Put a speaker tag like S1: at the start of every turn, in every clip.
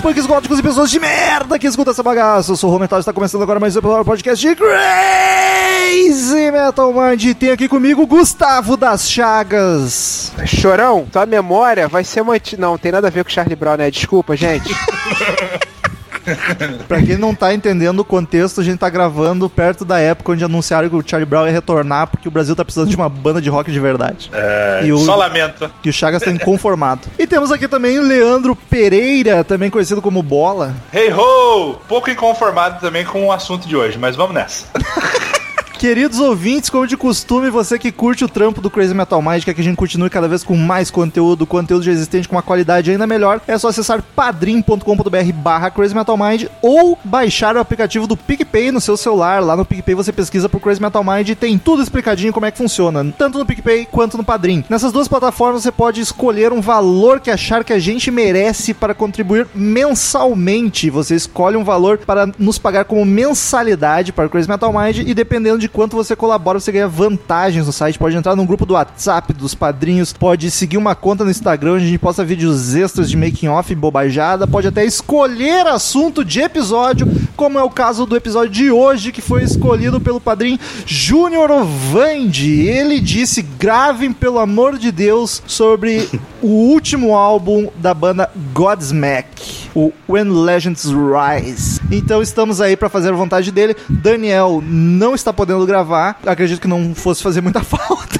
S1: Grunges, punks, góticos e pessoas de merda que escuta essa bagaça. Eu sou o Romental e está começando agora mais um episódio do podcast de Crazy Metal Mind. E tem aqui comigo Gustavo das Chagas.
S2: Chorão, tua memória vai ser mantida. Não, tem nada a ver com Charlie Brown, né? Desculpa, gente.
S1: Pra quem não tá entendendo o contexto, a gente tá gravando perto da época onde anunciaram que o Charlie Brown ia retornar porque o Brasil tá precisando de uma banda de rock de verdade.
S3: É,
S1: E o-
S3: Só lamento.
S1: E o Chagas tá inconformado. E temos aqui também o Leandro Pereira, também conhecido como Bola.
S3: Hey ho! Pouco inconformado também com o assunto de hoje, mas vamos nessa.
S1: Queridos ouvintes, como de costume, você que curte o trampo do Crazy Metal Mind, quer que a gente continue cada vez com mais conteúdo, conteúdo já existente com uma qualidade ainda melhor, é só acessar padrim.com.br barra Crazy Metal Mind ou baixar o aplicativo do PicPay no seu celular. Lá no PicPay você pesquisa por Crazy Metal Mind e tem tudo explicadinho como é que funciona, tanto no PicPay quanto no Padrim. Nessas duas plataformas você pode escolher um valor que achar que a gente merece para contribuir mensalmente. Você escolhe um valor para nos pagar como mensalidade para o Crazy Metal Mind e dependendo de quanto você colabora, você ganha vantagens no site. Pode entrar num grupo do WhatsApp dos padrinhos, pode seguir uma conta no Instagram onde a gente posta vídeos extras de making off bobajada, pode até escolher assunto de episódio, como é o caso do episódio de hoje que foi escolhido pelo padrinho Júnior Ovandi. Ele disse: "Gravem pelo amor de Deus sobre o último álbum da banda Godsmack, o When Legends Rise". Então estamos aí pra fazer a vontade dele. Daniel não está podendo gravar. Acredito que não fosse fazer muita falta.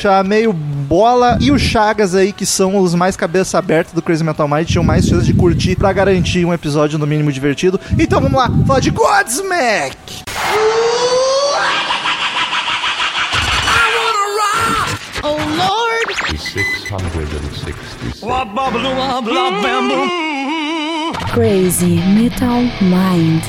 S1: Chamei o Bola e o Chagas aí, que são os mais cabeça aberta do Crazy Metal Mind, tinham mais chances de curtir pra garantir um episódio no mínimo divertido. Então vamos lá, falar de Godsmack!
S4: Oh Lord!
S5: 666.
S4: Crazy Metal Mind.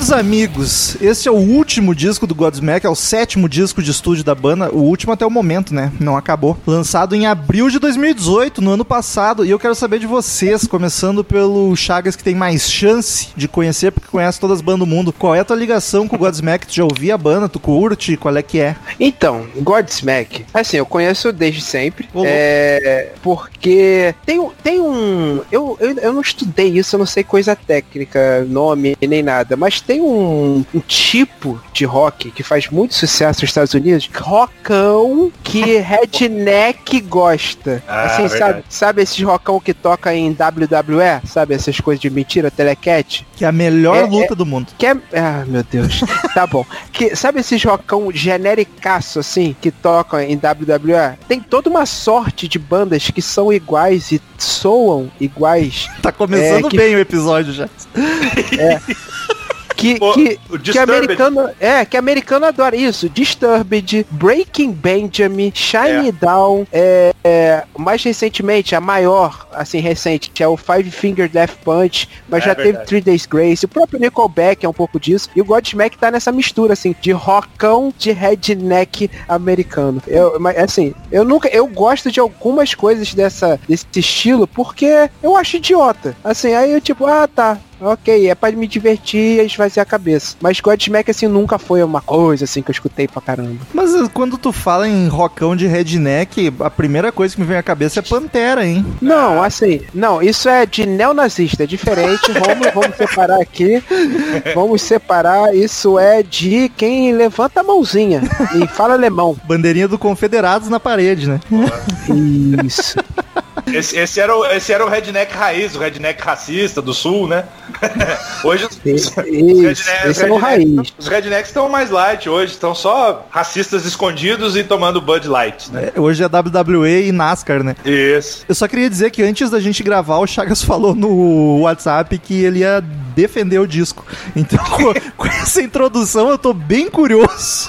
S1: Queridos amigos, este é o último disco do Godsmack, é o sétimo disco de estúdio da banda, o último até o momento, né? Não acabou. Lançado em abril de 2018, no ano passado, e eu quero saber de vocês, começando pelo Chagas que tem mais chance de conhecer, porque conhece todas as bandas do mundo. Qual é a tua ligação com o Godsmack? Tu já ouvia a banda? Tu curte? Qual é que é?
S2: Então, Godsmack, assim, eu conheço desde sempre.
S1: Ô, louco.
S2: É. Porque tem, um- tem um. Eu, eu, eu não estudei isso, eu não sei coisa técnica, nome nem nada, mas tem um, um tipo de rock que faz muito sucesso nos Estados Unidos, rockão que redneck gosta.
S3: Ah,
S2: assim, sabe, sabe esses rockão que toca em WWE? Sabe essas coisas de mentira, telecat?
S1: Que é a melhor
S2: É,
S1: luta do mundo.
S2: Que é... Ah, meu Deus. tá bom. Que, sabe esses rockão genericaço, assim, que tocam em WWE? Tem toda uma sorte de bandas que são iguais e soam iguais.
S1: Tá começando
S2: É, que-
S1: bem o episódio já.
S2: Que,
S3: Pô,
S2: que,
S3: o
S2: que americano é que americano adora isso. Disturbed Breaking Benjamin Shine
S3: É.
S2: Down é, é, mais recentemente a maior assim recente que é o Five Finger Death Punch mas
S3: É
S2: já teve. Three Days Grace o próprio Nickelback é um pouco disso e o Godsmack tá nessa mistura assim de rockão de redneck americano. Eu mas assim eu nunca eu gosto de algumas coisas dessa desse estilo porque eu acho idiota. Assim aí eu tipo ah tá Ok, é pra me divertir e esvaziar a cabeça. Mas Godsmack, assim, nunca foi uma coisa, assim, que eu escutei pra caramba.
S1: Mas uh, quando tu fala em rockão de redneck, a primeira coisa que me vem à cabeça é Pantera, hein?
S2: Não, assim, não, isso é de neonazista, é diferente. Vamos, vamos separar aqui. Vamos separar. Isso é de quem levanta a mãozinha e fala alemão.
S1: Bandeirinha do Confederados na parede, né?
S2: Isso.
S3: Esse, esse era o, esse era o redneck raiz, o redneck racista do sul, né? hoje os,
S2: Isso,
S3: os
S2: isso, esse é o raiz.
S3: os rednecks estão mais light hoje, estão só racistas escondidos e tomando Bud Light, né?
S1: É, Hoje é WWE e NASCAR, né?
S3: Isso.
S1: Eu só queria dizer que antes da gente gravar, o Chagas falou no WhatsApp que ele ia defender o disco. Então, com, com essa introdução, eu tô bem curioso.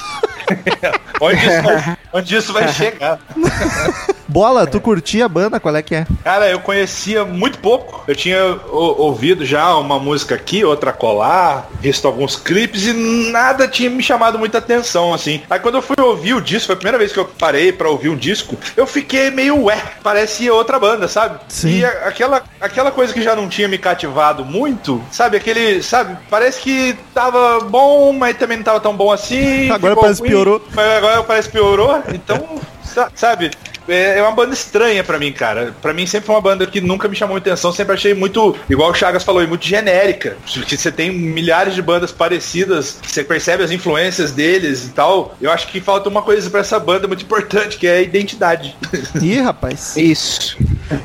S3: Onde isso vai, onde isso vai chegar?
S1: Bola, tu curtia a banda? Qual é que é?
S3: Cara, eu conhecia muito pouco. Eu tinha ouvido já uma música aqui, outra colar, visto alguns clipes e nada tinha me chamado muita atenção, assim. Aí quando eu fui ouvir o disco, foi a primeira vez que eu parei pra ouvir um disco, eu fiquei meio ué, parecia outra banda, sabe?
S1: Sim.
S3: E a- aquela, aquela coisa que já não tinha me cativado muito, sabe? Aquele, sabe? Parece que tava bom, mas também não tava tão bom assim.
S1: Agora parece
S3: ruim,
S1: piorou.
S3: mas Agora parece que piorou. Então, sa- sabe? É é uma banda estranha pra mim, cara. Pra mim sempre foi uma banda que nunca me chamou atenção, sempre achei muito, igual o Chagas falou, muito genérica. Que você tem milhares de bandas parecidas, você percebe as influências deles e tal. Eu acho que falta uma coisa pra essa banda muito importante, que é a identidade.
S1: Ih, rapaz.
S2: Isso.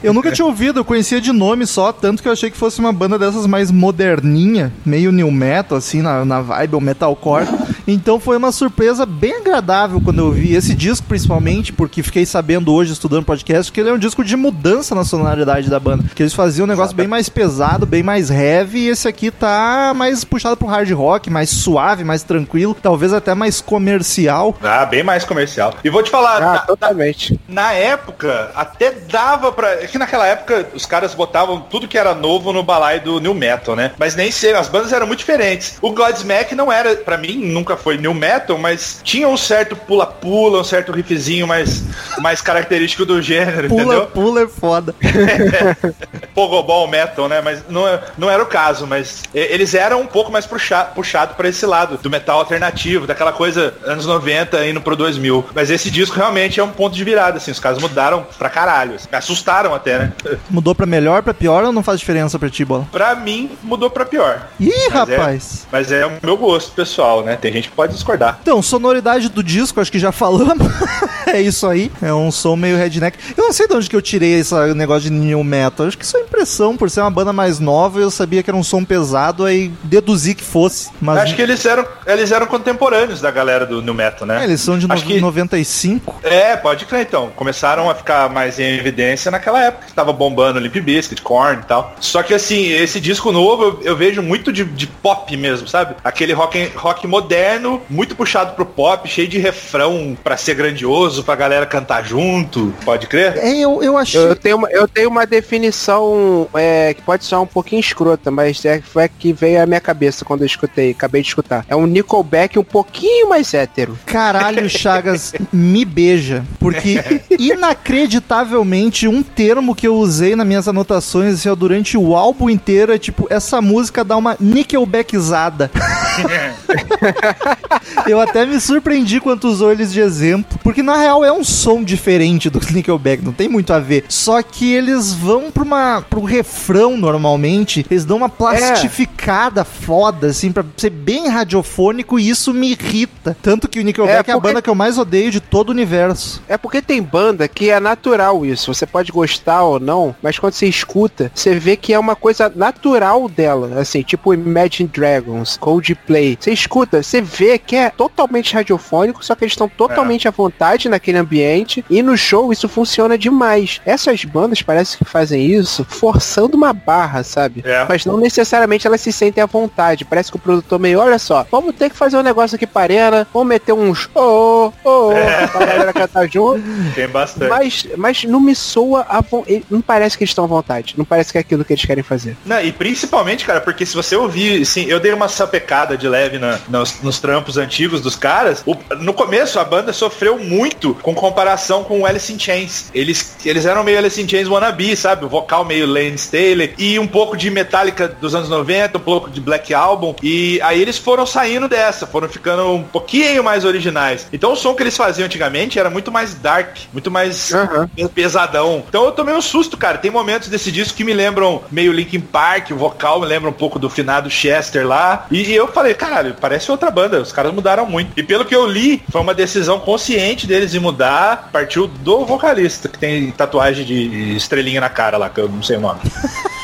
S1: Eu nunca tinha ouvido, eu conhecia de nome só, tanto que eu achei que fosse uma banda dessas mais moderninha, meio new metal, assim, na, na vibe, ou metalcore. Então foi uma surpresa bem agradável quando eu vi esse disco, principalmente, porque fiquei sabendo hoje, estudando podcast, que ele é um disco de mudança na sonoridade da banda. Que eles faziam um negócio bem mais pesado, bem mais heavy, e esse aqui tá mais puxado pro hard rock, mais suave, mais tranquilo, talvez até mais comercial.
S3: ah, bem mais comercial. E vou te falar,
S2: Ah,
S3: na-
S2: totalmente.
S3: Na época, até dava pra. É que naquela época os caras botavam tudo que era novo no balaio do New Metal, né? Mas nem sei, as bandas eram muito diferentes. O Godsmack não era, pra mim, nunca foi New Metal, mas tinha um certo pula-pula, um certo riffzinho mais, mais característico do gênero,
S1: Pula,
S3: entendeu?
S1: pula é foda.
S3: Pogobol Metal, né? Mas não, não era o caso, mas eles eram um pouco mais puxa, puxado pra esse lado, do metal alternativo, daquela coisa anos 90 indo pro 2000. Mas esse disco realmente é um ponto de virada, assim, os caras mudaram pra caralho, assim, me assustaram até, né?
S1: Mudou pra melhor, pra pior ou não faz diferença pra ti, bola?
S3: pra mim, mudou pra pior.
S1: Ih,
S3: Mas é-
S1: rapaz.
S3: mas é o meu gosto pessoal, né? Tem gente que pode discordar.
S1: Então, sonoridade do disco, acho que já falamos. é isso aí. É um som meio redneck. Eu não sei de onde que eu tirei esse negócio de new metal. Acho que isso é impressão, por ser uma banda mais nova, eu sabia que era um som pesado, aí deduzi que fosse. Mas
S3: Acho que eles eram, eles eram contemporâneos da galera do New Metal, né?
S1: É, eles são de no...
S3: que-
S1: 95.
S3: É, pode crer então. Começaram a ficar mais em evidência naquela época que tava bombando Limp Bizkit, Korn e tal. Só que assim, esse disco novo eu, eu vejo muito de, de pop mesmo, sabe? Aquele rock, rock moderno, muito puxado pro pop, cheio de refrão pra ser grandioso, pra galera cantar junto. Pode crer?
S1: É, eu, eu achei.
S2: Eu, eu tenho uma, eu tenho uma definição é, que pode soar um pouquinho escrota, mas é, foi a que veio à minha cabeça quando eu escutei, acabei de escutar. É um Nickelback um pouquinho mais hétero.
S1: Caralho, Chagas, me beija. Porque, inacreditavelmente, um termo que eu usei nas minhas anotações assim, ó, durante o álbum inteiro é tipo, essa música dá uma nickelbackizada. eu até me surpreendi quando usou eles de exemplo. Porque na real é um som diferente do Nickelback, não tem muito a ver. Só que eles vão pra uma, pro refrão normalmente, eles dão uma plastificada foda, assim, pra ser bem radiofônico e isso me irrita. Tanto que o Nickelback é,
S2: É,
S1: a
S2: porque-
S1: banda que eu mais odeio de todo o universo.
S2: É porque tem banda que é natural isso. Você pode gostar ou não, mas quando você escuta, você vê que é uma coisa natural dela. Assim, tipo Imagine Dragons, Coldplay. Você escuta, você vê que é totalmente radiofônico, só que eles estão totalmente à vontade naquele ambiente. E no show isso funciona demais. Essas bandas parece que fazem isso forçando uma barra, sabe?
S3: É.
S2: Mas não necessariamente elas se sentem à vontade. Parece que o produtor meio, olha só, vamos ter que fazer um negócio aqui para arena, vamos meter uns oh, oh, oh, pra galera cantar junto.
S3: Tem bastante.
S2: Mas, mas não me soa a Não parece que eles estão à vontade. Não parece que é aquilo que eles querem fazer.
S3: Não, e principalmente, cara, porque se você ouvir, assim, eu dei uma sapecada de leve na- nos, nos trampos antigos dos caras. O- no começo, a banda sofreu muito com comparação com o Alice in Chains. Eles, eles eram meio Alice in Chains wannabe, sabe? O vocal meio Lane Staley e um pouco de Metallica dos anos 90, um pouco de Black Album. E aí eles foram saindo dessa, foram ficando um pouquinho mais originais. Então o som que eles faziam antigamente era muito mais dark, muito mais
S2: Aham.
S3: pesadão. Então eu tomei um susto, cara. Tem momentos desse disco que me lembram meio Linkin Park, o vocal me lembra um pouco do finado Chester lá. E, e eu falei, caralho, parece outra banda. Os caras mudaram muito. E pelo que eu li, foi uma decisão consciente deles de mudar. Partiu do vocalista, que tem tatuagem de estrelinha na cara lá, que eu não sei o nome.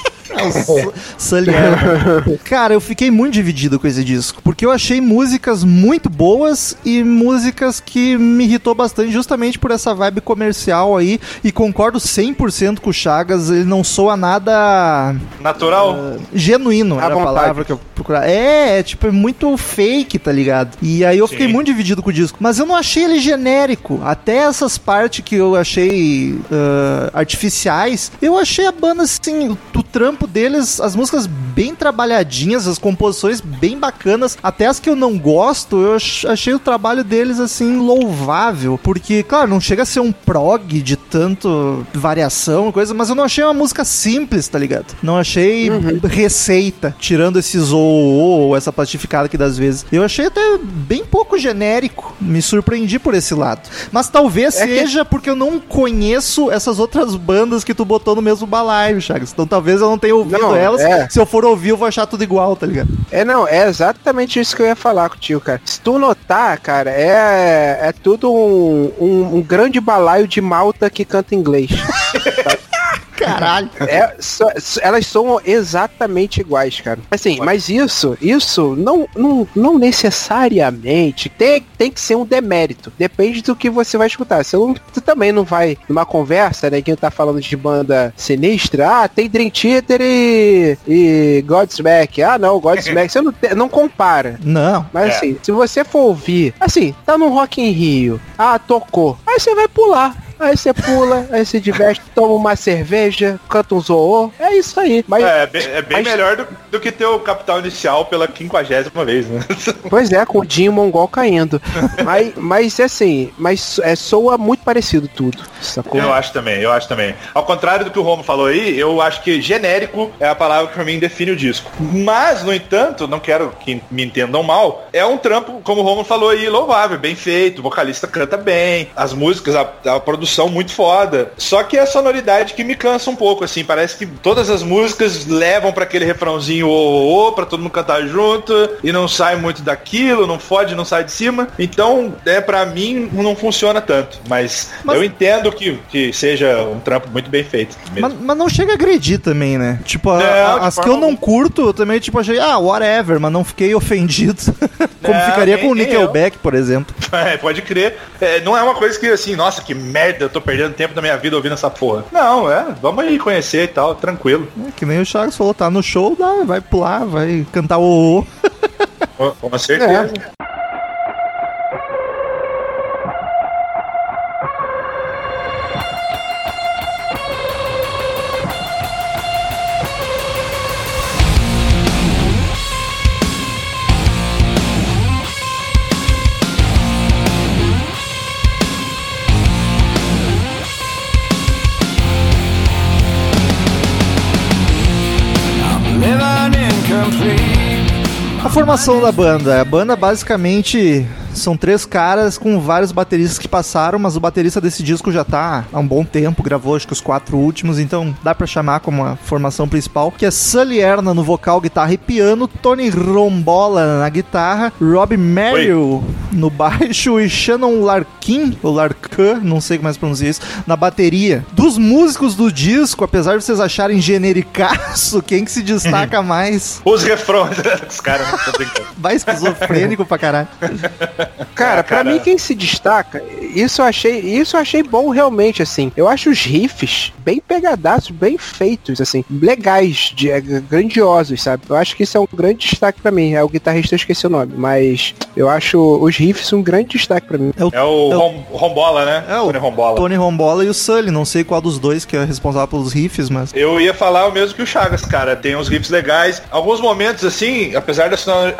S1: Saliana. Cara, eu fiquei muito dividido com esse disco, porque eu achei músicas muito boas e músicas que me irritou bastante justamente por essa vibe comercial aí, e concordo 100% com o Chagas, ele não soa nada
S3: Natural?
S1: genuíno,
S2: À
S1: era a palavra que eu procurava. É, é tipo, é muito fake, tá ligado? E aí eu fiquei
S3: Sim.
S1: muito dividido com o disco. Mas eu não achei ele genérico. Até essas partes que eu achei ah, artificiais, eu achei a banda, assim, o, o trampo deles, as músicas bem trabalhadinhas, as composições bem bacanas. Até as que eu não gosto, eu ach- achei o trabalho deles, assim, louvável. Porque, claro, não chega a ser um prog de tanto variação e coisa, mas eu não achei uma música simples, tá ligado? Não achei receita, tirando esse ou essa plastificada aqui das vezes. Eu achei até bem pouco genérico. Me surpreendi por esse lado. Mas talvez
S2: É que-
S1: seja porque eu não conheço essas outras bandas que tu botou no mesmo balaio, Chagas. Então talvez eu não tenha ouvido
S2: Não,
S1: elas.
S2: é.
S1: Se eu for ouvir, eu vou achar tudo igual, tá ligado?
S2: É, não, é exatamente isso que eu ia falar contigo, cara. Se tu notar, cara, é, é tudo um, um, um grande balaio de malta que canta inglês.
S1: Caralho.
S2: É, só- s- elas são exatamente iguais, cara. Assim, mas isso, isso não, não, não necessariamente tem, tem que ser um demérito. Depende do que você vai escutar. Você, não, você também não vai numa conversa, né? Quem tá falando de banda sinistra, ah, tem Dream Theater e, e Godsmack. Ah, não, Godsmack. você não, não compara.
S1: Não.
S2: Mas
S3: É.
S2: assim, se você for ouvir, assim, tá no Rock in Rio, ah, tocou, aí você vai pular. Aí você pula, aí se diverte, toma uma cerveja, canta um zoô, é isso aí. Mas,
S3: É, bem, é bem
S2: mas-
S3: melhor do, do que ter o capital inicial pela quinquagésima vez, né?
S2: pois é, com o Dinho Mongol caindo. mas, mas assim, mas é, soa muito parecido tudo, sacou?
S3: Eu acho também, eu acho também. Ao contrário do que o Romo falou aí, eu acho que genérico é a palavra que pra mim define o disco. Mas, no entanto, não quero que me entendam mal, é um trampo, como o Romo falou aí, louvável, bem feito, o vocalista canta bem, as músicas, a, a produção muito foda. Só que é a sonoridade que me cansa um pouco, assim, parece que todas as músicas levam pra aquele refrãozinho ô, ô, ô, pra todo mundo cantar junto, e não sai muito daquilo, não fode, não sai de cima. Então, é, pra mim, não funciona tanto. Mas,
S1: Mas-
S3: eu entendo que, que seja um trampo muito bem feito.
S1: Mas, mas não chega a agredir também, né? Tipo, a-
S3: Não,
S1: as que eu não curto, eu também, tipo, achei, ah, whatever, mas não fiquei ofendido. Como
S3: Não,
S1: ficaria
S3: nem-
S1: com o Nickelback, por exemplo.
S3: É, pode crer. É, não é uma coisa que assim, nossa, que merda, eu tô perdendo tempo da minha vida ouvindo essa porra. Não, é, vamos aí conhecer e tal, tranquilo.
S1: É, que nem o Chagas falou, tá no show, dá, vai pular, vai cantar o o.
S3: Com, certeza.
S1: A formação da banda. A banda basicamente são três caras com vários bateristas que passaram, mas o baterista desse disco já tá há um bom tempo, gravou acho que os quatro últimos, então dá pra chamar como a formação principal, que é Sully Erna no vocal, guitarra e piano, Tony Rombola na guitarra, Rob Merrill no baixo e Shannon Larkin, ou Larkin, não sei como é que pronuncia isso, na bateria. Dos músicos do disco, apesar de vocês acharem genericaço, quem que se destaca mais?
S3: Os refrões dos caras.
S1: Vai esquizofrênico pra caralho.
S2: Cara,
S3: Ah,
S2: pra
S3: cara.
S2: mim quem se destaca, isso eu achei, isso eu achei bom realmente, assim. Eu acho os riffs bem pegadaços, bem feitos, assim, legais, de, é, grandiosos, sabe? Eu acho que isso é um grande destaque pra mim. É o guitarrista, eu esqueci o nome, mas eu acho os riffs um grande destaque pra mim.
S3: É o
S1: É o-
S3: Rom- Rombola, né?
S1: É o
S3: Tony Rombola.
S1: Tony Rombola e o Sully, não sei qual dos dois que é responsável pelos riffs, mas.
S3: Eu ia falar o mesmo que o Chagas, cara. Tem uns riffs legais. Alguns momentos, assim, apesar da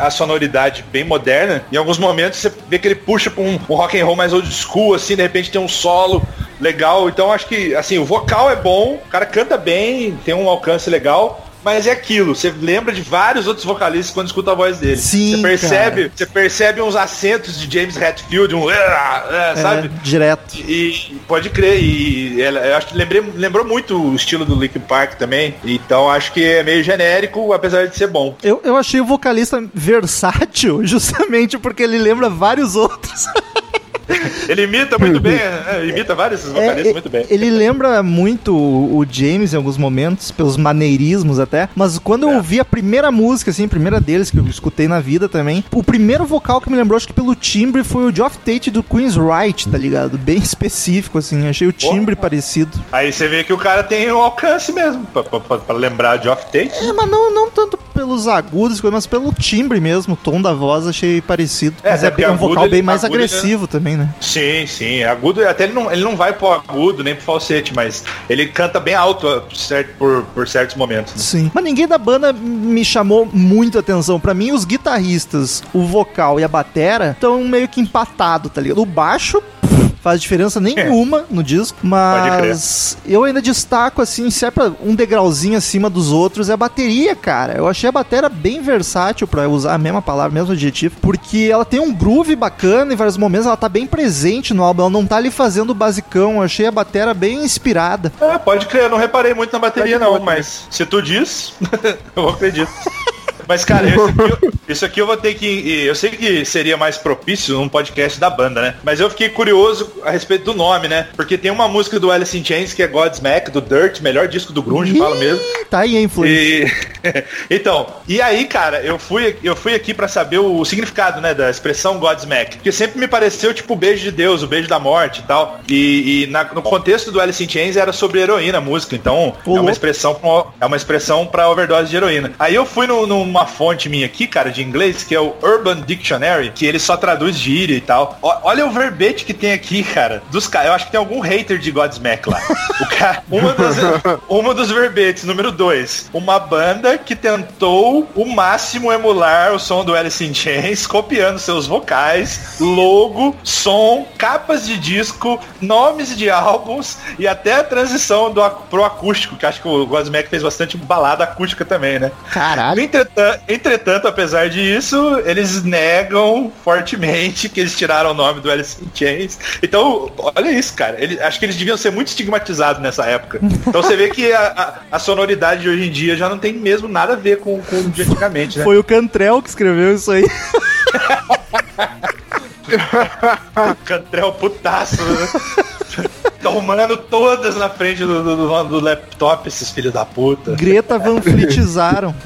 S3: sonoridade bem moderna, em alguns momentos você vê que ele puxa pra um, um rock and roll mais old school, assim, de repente tem um solo legal. Então acho que, assim, o vocal é bom, o cara canta bem, tem um alcance legal. Mas é aquilo, você lembra de vários outros vocalistas quando escuta a voz dele.
S1: Sim,
S3: Você percebe,
S1: cara.
S3: você percebe uns acentos de James Hetfield, um, é, sabe?
S1: É, direto.
S3: E pode crer, e eu acho que lembrei, lembrou muito o estilo do Linkin Park também. Então acho que é meio genérico, apesar de ser bom.
S1: Eu, eu achei o vocalista versátil justamente porque ele lembra vários outros.
S3: Ele imita muito bem, é, imita vários vocalistas
S1: É,
S3: muito bem.
S1: Ele lembra muito o o James em alguns momentos, pelos maneirismos até. Mas quando eu
S3: É.
S1: ouvi a primeira música, assim, a primeira deles que eu escutei na vida também, o primeiro vocal que me lembrou, acho que pelo timbre, foi o Geoff Tate do Queen's Right, tá ligado? Bem específico, assim. Achei o timbre parecido.
S3: Aí você vê que o cara tem um alcance mesmo, pra, pra- pra- pra lembrar de Off Tate.
S1: É, mas não, não tanto pelos agudos, mas pelo timbre mesmo, o tom da voz achei parecido.
S3: É,
S1: mas
S3: é
S1: é, um vocal
S3: agudo,
S1: bem
S3: ele-
S1: mais
S3: agudo, ele-
S1: agressivo também, né?
S3: Sim, sim. Agudo, até ele não, ele não vai pro agudo nem pro falsete, mas ele canta bem alto ó, certo, por, por certos momentos. né?
S1: Sim. Mas ninguém da banda me chamou muito atenção. Pra mim, os guitarristas, o vocal e a batera estão meio que empatados, tá ligado? O baixo faz diferença nenhuma no disco, mas eu ainda destaco assim, se é pra um degrauzinho acima dos outros, é a bateria, cara. Eu achei a bateria bem versátil pra usar a mesma palavra, o mesmo adjetivo, porque ela tem um groove bacana em vários momentos, ela tá bem presente no álbum, ela não tá ali fazendo o basicão. Eu achei a bateria bem inspirada.
S3: É, pode crer, eu não reparei muito na bateria não, mas se tu diz, eu acredito. Mas, cara, isso aqui, eu, isso aqui eu vou ter que. Eu sei que seria mais propício num podcast da banda, né? Mas eu fiquei curioso a respeito do nome, né? Porque tem uma música do Alice in Chains que é Godsmack, do Dirt, melhor disco do Grunge, falo mesmo.
S1: Tá aí a influência.
S3: E, então, e aí, cara, eu fui, eu fui aqui pra saber o significado, né, da expressão Godsmack. Porque sempre me pareceu tipo o beijo de Deus, o beijo da morte e tal. E, e na- no contexto do Alice in Chains era sobre heroína a música. Então,
S1: Ô,
S3: é uma expressão é uma expressão para overdose de heroína. Aí eu fui no- numa fonte minha aqui, cara, de inglês, que é o Urban Dictionary, que ele só traduz gíria e tal. Ó- olha o verbete que tem aqui, cara, dos caras. Eu acho que tem algum hater de Godsmack lá. O cara, uma dos, uma dos verbetes, número 2. Uma banda que tentou o máximo emular o som do Alice in Chains, copiando seus vocais, logo, som, capas de disco, nomes de álbuns e até a transição do, pro acústico, que acho que o Godsmack fez bastante balada acústica também, né?
S1: Caralho.
S3: Entretanto, entretanto, apesar disso, eles negam fortemente que eles tiraram o nome do Alice in Chains. Então, olha isso, cara. Acho que eles deviam ser muito estigmatizados nessa época. Então você vê que a, a- a sonoridade de hoje em dia já não tem mesmo nada a ver com, com o de antigamente, né?
S1: Foi o Cantrell que escreveu isso aí.
S3: Cantrell putaço, né? Tomando todas na frente do, do- do- laptop, esses filhos da puta.
S1: Greta Van Fleetizaram.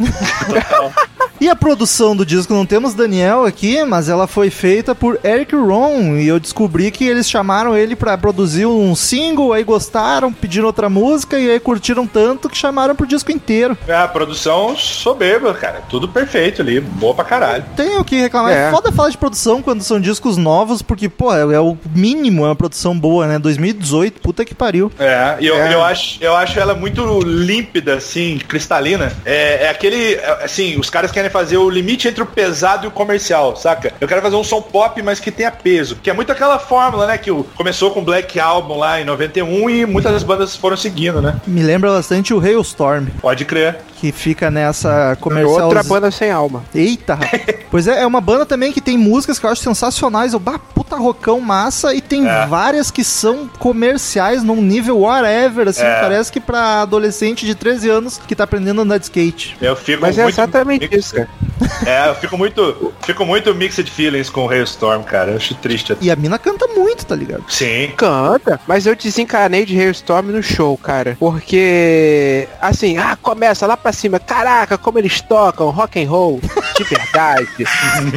S1: E a produção do disco, não temos Daniel aqui, mas ela foi feita por Eric Ron. E eu descobri que eles chamaram ele pra produzir um single, aí gostaram, pediram outra música, e aí curtiram tanto que chamaram pro disco inteiro.
S3: É, a produção soberba, cara. Tudo perfeito ali. Boa pra caralho.
S1: Tem o que reclamar. É.
S2: É.
S1: foda falar de produção quando são discos novos, porque, pô, é, é o mínimo, é uma produção boa, né? 2018, puta que pariu.
S3: É, e eu,
S2: É.
S3: eu, acho, eu acho ela muito límpida, assim, cristalina. É, é aquele, é, assim, os caras querem fazer o limite entre o pesado e o comercial, saca? Eu quero fazer um som pop, mas que tenha peso. Que é muito aquela fórmula, né, que o- começou com Black Album lá em 91 e muitas das bandas foram seguindo, né?
S1: Me lembra bastante o Hailstorm,
S3: Pode crer.
S1: que fica nessa comercial.
S2: Outra banda sem alma.
S1: Eita, rapaz. pois é, é uma banda também que tem músicas que eu acho sensacionais. Eu, bah, puta rocão massa. E tem
S3: É.
S1: várias que são comerciais num nível whatever, assim.
S3: É.
S1: Parece que pra adolescente de 13 anos que tá aprendendo a andar de skate.
S3: Eu fico
S2: Mas é
S3: muito
S2: exatamente
S3: mix-
S2: isso, cara.
S3: É, eu fico muito, fico muito mixed feelings com o Hailstorm, cara. Eu acho triste.
S1: E a mina canta muito, tá ligado?
S3: Sim.
S2: Canta, mas eu desencanei de Hailstorm no show, cara. Porque, assim, ah, começa lá pra cima. Caraca, como eles tocam rock and roll de verdade.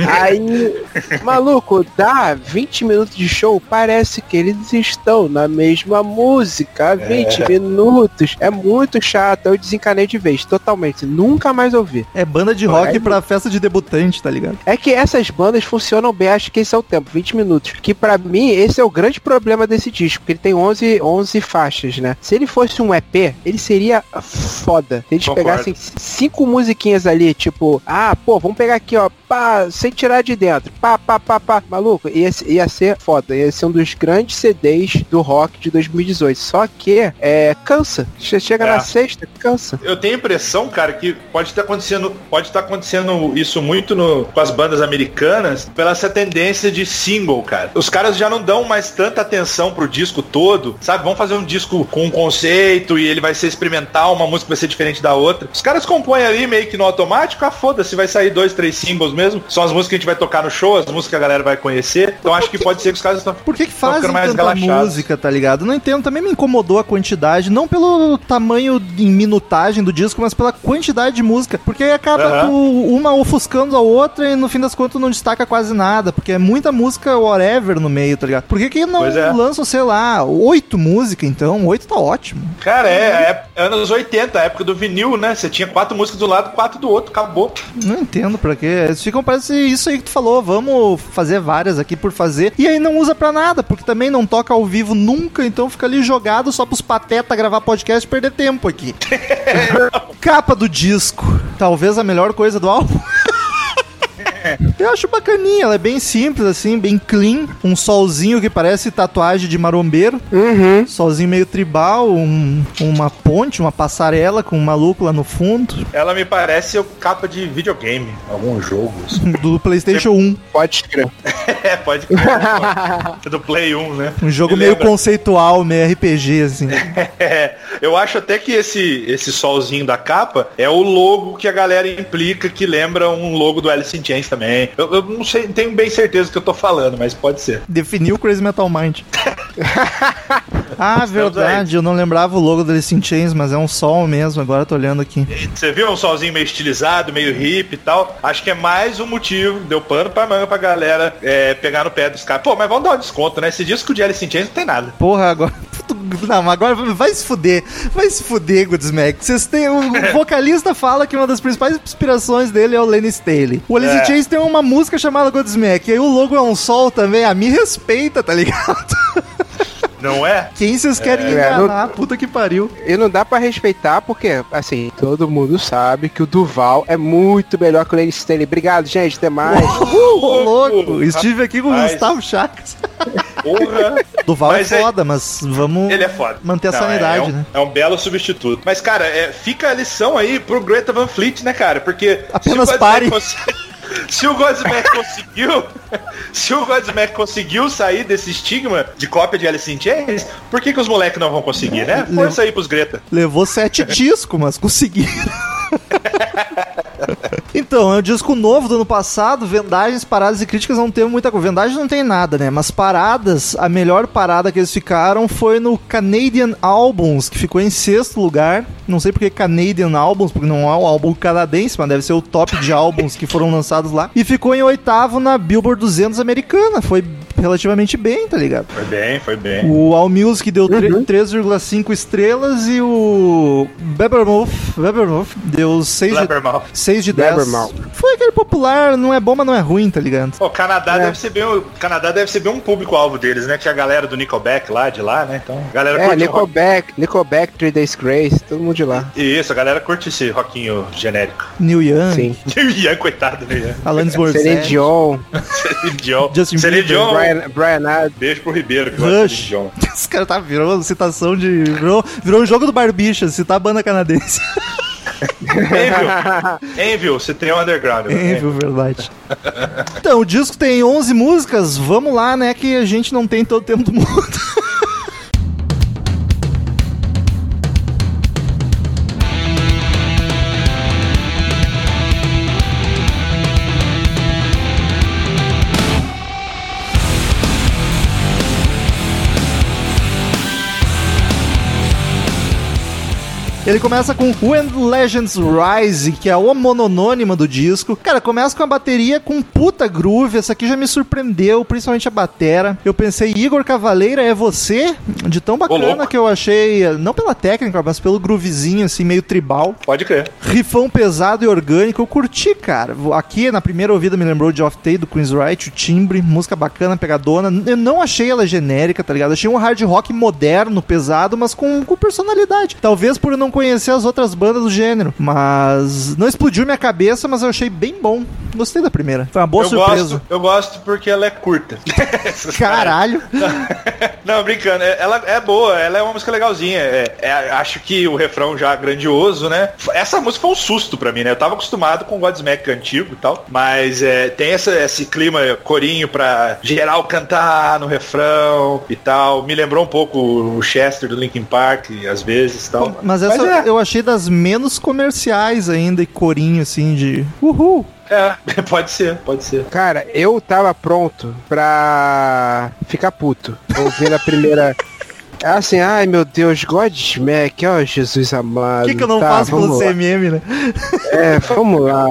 S2: Aí, maluco, dá 20 minutos de show, parece que eles estão na mesma música há 20 minutos. É muito chato, eu desencanei de vez, totalmente. Nunca mais ouvi.
S1: É banda de rock pra festa de debutante, tá ligado?
S2: É que essas bandas funcionam bem, acho que esse é o tempo, 20 minutos. Que pra mim, esse é o grande problema desse disco, porque ele tem 11, 11 faixas, né? Se ele fosse um EP, ele seria foda. Se eles
S3: Concordo.
S2: pegassem cinco musiquinhas ali, tipo, ah, pô, vamos pegar aqui, ó, pá, sem tirar de dentro, pá, pá, pá, pá. Maluco, ia, ia ser foda, ia ser um dos grandes CDs do rock de 2018. Só que, é, cansa. Che- Chega
S3: É.
S2: na sexta, cansa.
S3: Eu tenho a impressão, cara, que pode estar acontecendo, pode estar acontecendo isso muito no- com as bandas americanas, pela essa tendência de single, cara. Os caras já não dão mais tanta atenção pro disco todo, sabe? Vão fazer um disco com um conceito e ele vai ser experimental, uma música vai ser diferente da outra. Os caras compõem ali meio que no automático, ah, foda-se, vai sair dois, três singles mesmo. São as músicas que a gente vai tocar no show, as músicas que a galera vai conhecer. Então acho que pode ser que os caras estão
S1: Por que, que fazem
S3: mais
S1: tanta
S3: relaxados.
S1: música, tá ligado? Não entendo, também me incomodou a quantidade, não pelo tamanho em minutagem do disco, mas pela quantidade de música. Porque aí acaba com uma ofuscando a outra e no fim das contas não destaca quase nada, porque é muita música whatever no meio, tá ligado? Por que, que não
S3: é.
S1: lançam, sei lá, oito músicas então? Oito tá ótimo.
S3: Cara, é, é anos 80, a época do vinil, né? Você tinha quatro músicas do lado, quatro do outro, acabou.
S1: Não entendo pra quê. Eles ficam, parece isso aí que tu falou, vamos fazer várias aqui por fazer. E aí não usa pra nada, porque também não toca ao vivo nunca, então fica ali jogado só pros patetas gravar podcast e perder tempo aqui. Capa do disco. Talvez a melhor coisa do álbum. Eu acho bacaninha, ela é bem simples, assim, bem clean. Um solzinho que parece tatuagem de marombeiro.
S2: Uhum.
S1: Solzinho meio tribal, um- uma ponte, uma passarela com um maluco lá no fundo.
S3: Ela me parece o capa de videogame, algum jogo. assim.
S1: Do PlayStation 1.
S2: Pode crer.
S3: é, pode crer. pode. do Play 1, né?
S1: Um jogo
S3: Me
S1: meio
S3: lembra.
S1: conceitual, meio RPG, assim.
S3: É, eu acho até que esse, esse solzinho da capa é o logo que a galera implica que lembra um logo do Alice in Chains também. Eu, eu não sei, não tenho bem certeza do que eu tô falando, mas pode ser.
S1: Definiu o Crazy Metal Mind. ah, verdade. Eu não lembrava o logo do Alice in Chains, mas é um sol mesmo. Agora eu tô olhando aqui.
S3: Você viu um solzinho meio estilizado, meio hippie e tal? Acho que é mais um motivo, deu pano pra manga pra galera é, pegar no pé dos caras. Pô, mas vamos dar um desconto, né? Esse disco de Alice in Chains não tem nada.
S1: Porra, agora. Não, mas agora vai se fuder. Vai se fuder, Goodsmack. Vocês têm. O vocalista fala que uma das principais inspirações dele é o Lenny Staley. O Alice in
S3: É.
S1: Chains tem uma música chamada Godsmack. E aí o logo é um sol também. A me respeita, tá ligado?
S3: Não é?
S1: Quem vocês querem
S2: É,
S1: enganar? Puta que pariu.
S2: E não dá pra respeitar porque, assim, todo mundo sabe que o Duval é muito melhor que o Lenny Stanley. Obrigado, gente. Até mais.
S1: Ô, louco! Estive aqui com o. Gustavo Chagas.
S3: Porra.
S1: Duval
S3: Mas
S1: é
S3: é-
S1: foda, mas vamos
S3: Ele é foda.
S1: manter a
S3: Não,
S1: sanidade,
S3: é, é um,
S1: né?
S3: É um belo substituto. Mas, cara, é, fica a lição aí pro Greta Van Fleet, né, cara? Porque.
S1: Apenas pare.
S3: Godsmack cons- Se o Godsmack conseguiu. Se o Godsmack conseguiu sair desse estigma de cópia de Alice in Chains, por que, que os moleques não vão conseguir, né? Força aí pros Greta.
S1: Levou sete discos, mas conseguiram. Então, é um disco novo do ano passado, vendagens, paradas e críticas não tem muita coisa. Vendagens não tem nada, né? Mas paradas, a melhor parada que eles ficaram foi no Canadian Albums, que ficou em sexto lugar. Não sei porque Canadian Albums, porque não é o álbum canadense, mas deve ser o top de álbuns que foram lançados lá. E ficou em oitavo na Billboard 200 americana. Foi relativamente bem, tá ligado?
S3: Foi bem, foi bem.
S1: O All Music deu tre- 3,5 estrelas e o Bebermouth, Bebermouth deu 6 de,
S3: Blabbermouth.
S1: 6 de 10.
S2: Blabbermouth.
S1: Foi aquele popular, não é bom, mas não é ruim, tá ligado?
S3: O Canadá
S2: É.
S3: deve ser bem. O Canadá deve ser bem um público-alvo deles, né? Que a galera do Nickelback lá, de lá, né? Então, a galera
S2: É,
S3: curte o rock.
S2: Nickelback, Nickelback, Three Days Grace, todo mundo de lá.
S3: Isso, a galera curte esse rockinho genérico.
S1: Neil Young,
S2: Sim.
S3: E o Ian, coitado, né? Ian?
S1: Alanis
S2: Celine
S1: Morissette,
S2: Dion,
S3: Celine Dion.
S1: Justin
S3: Celine
S1: Bieber,
S3: Dion.
S2: Brian, Brian Adams.
S3: Beijo pro Ribeiro, que
S1: Rush. Esse cara tá virou citação de. Virou, virou um jogo do Barbicha, citar a banda canadense.
S3: Envio, Envio, você tem o Underground. né?
S1: Viu, verdade. Então, o disco tem 11 músicas, vamos lá, né? Que a gente não tem todo o tempo do mundo. Ele começa com When Legends Rise, que é a mononônima do disco. Cara, começa com a bateria com puta groove. Essa aqui já me surpreendeu, principalmente a batera. Eu pensei, Igor Cavaleira, é você? De tão bacana que eu achei, não pela técnica, mas pelo groovezinho, assim, meio tribal.
S3: Pode crer.
S1: Rifão pesado e orgânico, eu curti, cara. Aqui, na primeira ouvida, me lembrou de Off Tay, do Queen's Right, o timbre, música bacana, pegadona. Eu não achei ela genérica, tá ligado? Achei um hard rock moderno, pesado, mas com, com personalidade. Talvez por eu não conhecer as outras bandas do gênero. Mas não explodiu minha cabeça, mas eu achei bem bom. Gostei da primeira. Foi uma boa
S3: eu
S1: surpresa.
S3: gosto, eu gosto porque ela é curta.
S1: Caralho.
S3: Não, brincando, é- ela é boa, ela é uma música legalzinha. É- é- acho que o refrão já grandioso, né? Essa música foi um susto pra mim, né? Eu tava acostumado com o Godsmack antigo e tal, mas é, tem essa, esse clima corinho pra geral cantar no refrão e tal. Me lembrou um pouco o Chester do Linkin Park, às vezes e tal.
S1: Mas essa
S3: é.
S1: eu achei das menos comerciais ainda e corinho, assim, de uhul.
S3: É, pode ser, pode ser.
S2: Cara, eu tava pronto pra ficar puto. Ouvindo a primeira. É Assim, ai meu Deus, Godsmack, ó Jesus amado.
S1: O que, que eu não
S2: Tá,
S1: faço pelo
S2: lá.
S1: CMM, né?
S2: É, vamos lá.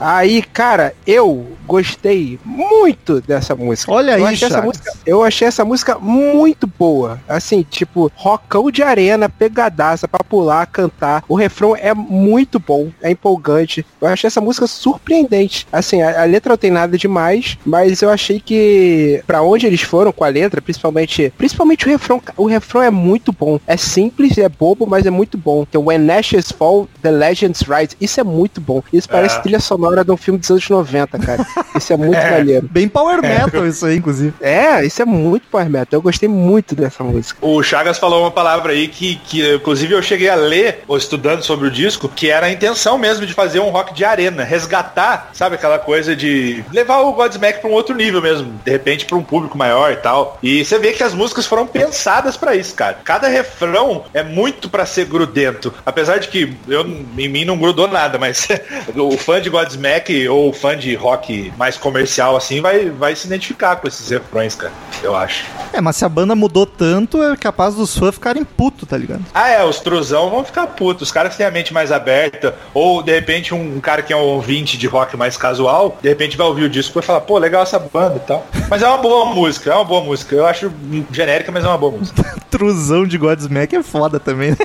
S2: Aí, cara, eu gostei muito dessa música.
S1: Olha
S2: eu
S1: aí,
S2: achei essa música, Eu achei essa música muito boa. Assim, tipo, rockão de arena, pegadaça pra pular, cantar. O refrão é muito bom, é empolgante. Eu achei essa música surpreendente. Assim, a, a letra não tem nada demais, mas eu achei que pra onde eles foram com a letra, principalmente, principalmente o refrão, o refrão é muito bom. É simples, é bobo, mas é muito bom. Que é When Ashes Fall, The Legends Rise. Isso é muito bom. Isso parece
S3: É.
S2: trilha sonora de um filme dos anos 90, cara. Isso é muito maneiro.
S1: Bem power metal isso aí, inclusive.
S2: É, isso é muito power metal. Eu gostei muito dessa música.
S3: O Chagas falou uma palavra aí que, que, inclusive, eu cheguei a ler, ou estudando sobre o disco, que era a intenção mesmo de fazer um rock de arena, resgatar, sabe, aquela coisa de levar o Godsmack pra um outro nível mesmo, de repente pra um público maior e tal. E você vê que as músicas foram pensadas pra isso, cara. Cada refrão é muito pra ser grudento. Apesar de que eu, em mim não grudou nada, mas o fã de Godsmack ou o fã de rock mais comercial assim vai, vai se identificar com esses refrões, cara. Eu acho.
S1: É, mas se a banda mudou tanto, é capaz dos fãs ficarem putos, tá ligado?
S3: Ah, é, os truzão vão ficar putos. Os caras que têm a mente mais aberta, ou de repente um, cara que é um ouvinte de rock mais casual, de repente vai ouvir o disco e vai falar, pô, legal essa banda e tal. Mas é uma boa música, é uma boa música. Eu acho genérica, mas é uma boa música.
S1: Truzão de Godsmack é foda também, né?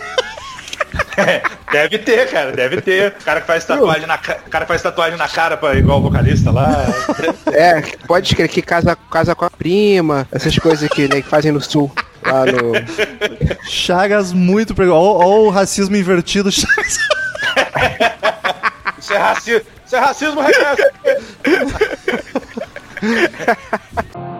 S3: deve ter, cara, deve ter. O cara que faz tatuagem na, cara que faz tatuagem na cara pra, igual o vocalista lá.
S2: É, pode escrever que casa, casa com a prima, essas coisas que, né, que fazem no sul. Lá no.
S1: Chagas muito pregou. Ó o racismo invertido, Chagas.
S3: Isso é racismo. Isso é racismo.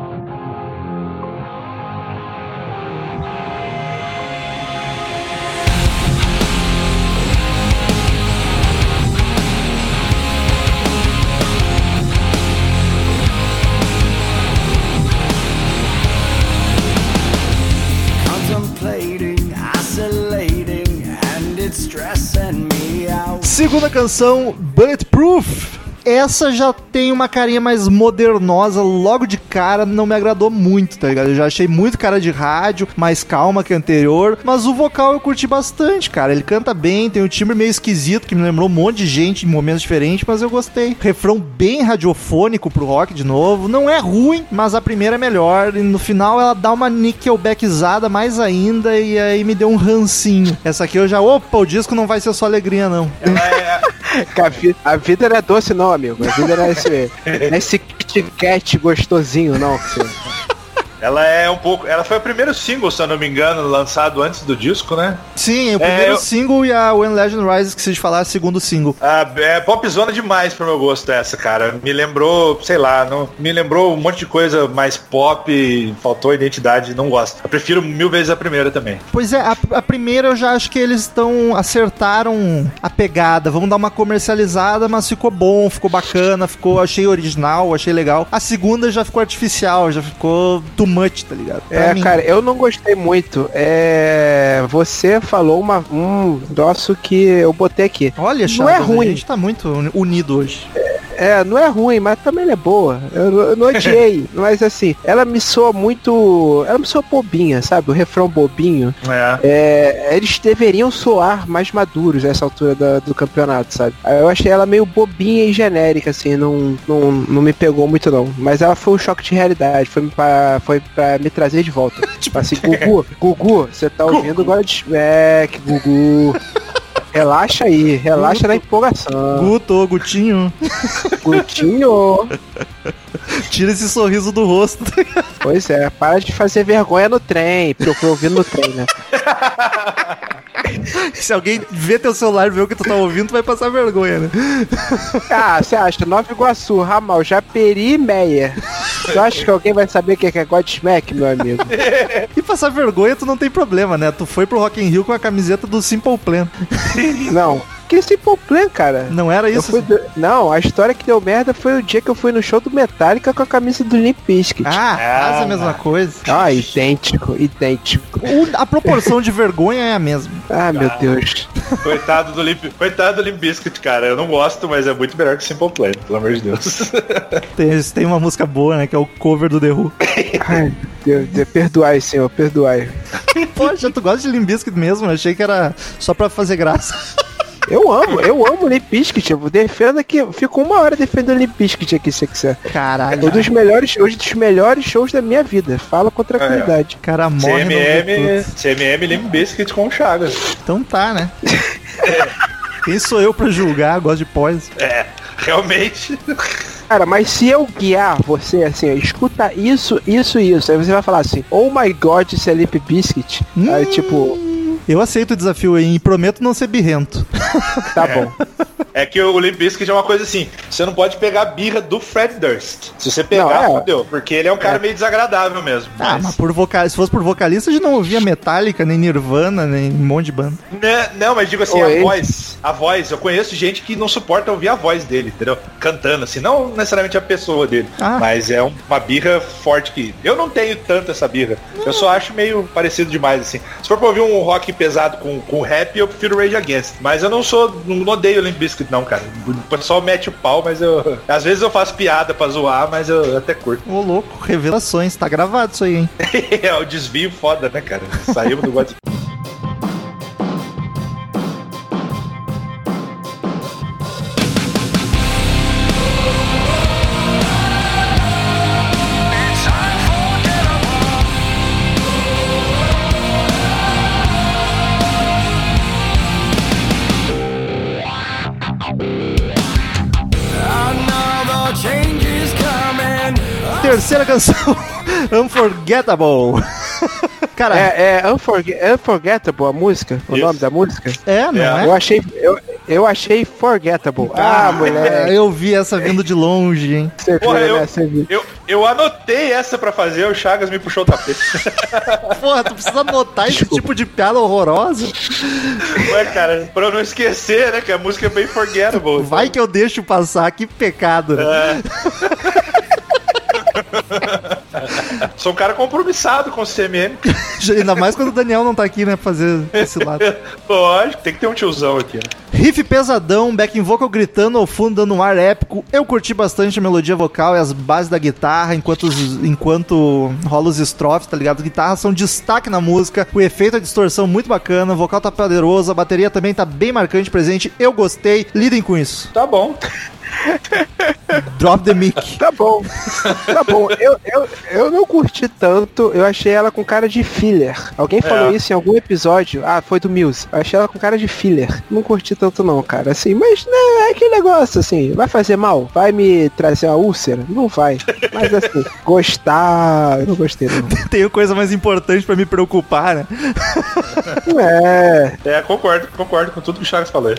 S1: Segunda canção, Bulletproof. Essa já tem uma carinha mais modernosa, logo de cara, não me agradou muito, tá ligado? Eu já achei muito cara de rádio, mais calma que a anterior, mas o vocal eu curti bastante, cara. Ele canta bem, tem um timbre meio esquisito, que me lembrou um monte de gente em momentos diferentes, mas eu gostei. Refrão bem radiofônico pro rock de novo, não é ruim, mas a primeira é melhor, e no final ela dá uma nickelbackizada mais ainda, e aí me deu um rancinho. Essa aqui eu já, opa, o disco não vai ser só alegria, não.
S3: Ela é,
S2: a, vi- a vida não é doce, não, amigo. A vida não é esse, é esse Kit Kat gostosinho, não.
S3: ela é um pouco. Ela foi o primeiro single, se eu não me engano, lançado antes do disco, né?
S1: Sim, o primeiro
S3: eu-
S1: single e a When Legend Rises, esqueci de falar, segundo single.
S3: Ah, é popzona demais pro meu gosto essa, cara. Me lembrou, sei lá, não, me lembrou um monte de coisa mais pop, faltou identidade, não gosto. Eu prefiro mil vezes a primeira também.
S1: Pois é, a, a primeira eu já acho que eles estão acertaram a pegada. Vamos dar uma comercializada, mas ficou bom, ficou bacana, ficou, achei original, achei legal. A segunda já ficou artificial, já ficou too much, tá ligado? Pra
S2: É,
S1: mim.
S2: cara, eu não gostei muito. É, você falou uma, um troço que eu botei aqui.
S1: Olha,
S2: não é
S1: Chagas,
S2: ruim.
S1: A gente tá muito uni- unido hoje.
S2: É, não é ruim, mas também não é boa. Eu, não- eu não odiei, mas assim, ela me soa muito. Ela me soa bobinha, sabe? O refrão bobinho.
S3: É.
S2: É, eles deveriam soar mais maduros nessa altura da- do campeonato, sabe? Eu achei ela meio bobinha e genérica, assim, não, não, não me pegou muito não. Mas ela foi um choque de realidade, foi pra, foi pra me trazer de volta. tipo assim, Gugu, Gugu, você tá ouvindo agora de é, Gugu. Relaxa aí, relaxa na empolgação.
S1: Guto, Gutinho,
S2: Gutinho.
S1: tira esse sorriso do rosto.
S2: Pois é, para de fazer vergonha no trem, porque eu ouvindo no trem, né?
S1: Se alguém vê teu celular e ver o que tu tá ouvindo, tu vai passar vergonha, né?
S2: Ah, você acha? Nova Iguaçu, Ramal, Japeri e Meia. Tu acha que alguém vai saber o que é Godsmack, meu amigo?
S1: E passar vergonha tu não tem problema, né? Tu foi pro Rock in Rio com a camiseta do Simple Plan.
S2: Não. Que Simple Plan, cara.
S1: Não era
S2: Eu
S1: isso?
S2: fui do- Não, a história que deu merda foi o dia que eu fui no show do Metallica com a camisa do Limp Bizkit.
S1: Ah,
S3: Ah,
S1: quase a mesma coisa.
S2: Ah, idêntico, idêntico.
S1: O- a proporção de vergonha é a mesma.
S2: Ah, meu Deus.
S3: Coitado do Limp, coitado do Limp Bizkit, cara. Eu não gosto, mas é muito melhor que Simple Plan, pelo amor de Deus.
S1: Tem, têm uma música boa, né? Que é o cover do The Who.
S2: Ai, Deus, Deus, perdoai, senhor, perdoai.
S1: Poxa, tu gosta de Limp Bizkit mesmo? Eu achei que era só pra fazer graça.
S2: Eu amo, eu amo o. Eu defendo aqui, fico uma hora defendendo o Limp Bizkit aqui, se você quiser.
S1: Caralho.
S2: Um dos melhores, hoje dos melhores shows da minha vida. Fala com tranquilidade.
S1: O cara morre no
S3: CMM, CMM Limp Bizkit com o Chagas.
S1: Então tá, né? Quem sou eu pra julgar? Gosto de pós.
S3: É, realmente.
S2: Cara, mas se eu guiar você assim, ó, escuta isso, isso e isso, aí você vai falar assim, oh my god, isso é Limp Bizkit. Aí tipo,
S1: Eu aceito o desafio aí e prometo não ser birrento.
S2: tá bom.
S3: É que o Limp Bizkit é uma coisa assim, você não pode pegar a birra do Fred Durst. Se você pegar,
S2: Não, é.
S3: fodeu. Porque ele é um cara meio desagradável mesmo.
S1: Ah,
S3: mas-
S1: mas por vocal... se fosse por vocalista, a gente não ouvia Metallica, nem Nirvana, nem um monte de banda.
S3: Né, Não, mas digo assim, a voz. A voz, eu conheço gente que não suporta ouvir a voz dele, entendeu? Cantando, assim, não necessariamente a pessoa dele.
S1: Ah.
S3: Mas é um- uma birra forte que. Eu não tenho tanto essa birra. Eu só acho meio parecido demais, assim. Se for pra ouvir um rock pesado com, com rap, eu prefiro Rage Against. Mas eu não sou. Não odeio Limp Bizkit, não, cara. O pessoal mete o pau, mas eu. Às vezes eu faço piada pra zoar, mas eu até curto.
S1: Ô, louco, revelações. Tá gravado isso aí, hein?
S3: é o desvio foda, né, cara? Saímos do God.
S1: Terceira canção, Unforgettable. Cara, é,
S2: É, é Unforge- Unforgettable a música, o
S3: Isso.
S2: nome da música.
S1: não é?
S2: Eu achei, eu, eu achei Forgettable. Ah, moleque.
S1: Eu vi essa vindo de longe, hein?
S2: Você
S3: Porra,
S2: viu,
S3: eu-
S2: né? Você viu.
S3: Eu, eu anotei essa pra fazer, o Chagas me puxou o tapete.
S1: Porra, tu precisa anotar esse tipo de piada horrorosa.
S3: Ué, cara, pra eu não esquecer, né, que a música é bem forgettable.
S1: Vai que eu deixo passar, que pecado, né?
S3: Sou um cara compromissado com o CMM.
S1: Ainda mais quando o Daniel não tá aqui, né, pra fazer esse lado.
S3: Lógico, tem que ter um tiozão aqui, né?
S1: Riff pesadão, backing vocal gritando ao fundo, dando um ar épico. Eu curti bastante a melodia vocal e as bases da guitarra, enquanto, os- enquanto rola os estrofes, tá ligado? As guitarras são destaque na música, o efeito, a distorção muito bacana, o vocal tá poderoso, a bateria também tá bem marcante, presente. Eu gostei, lidem com isso.
S3: Tá bom.
S1: Drop the mic.
S2: Tá bom. Tá bom. Eu, eu, eu não curti tanto. Eu achei ela com cara de filler. Alguém falou
S3: É.
S2: isso em algum episódio. Ah, foi do Muse. Eu achei ela com cara de filler. Não curti tanto não, cara. Assim, mas né, é aquele negócio assim. Vai fazer mal? Vai me trazer uma úlcera? Não vai. Mas assim, gostar. Eu não gostei não.
S1: Tenho coisa mais importante pra me preocupar, né?
S2: É.
S3: É, concordo, concordo com tudo que o Chagas falou.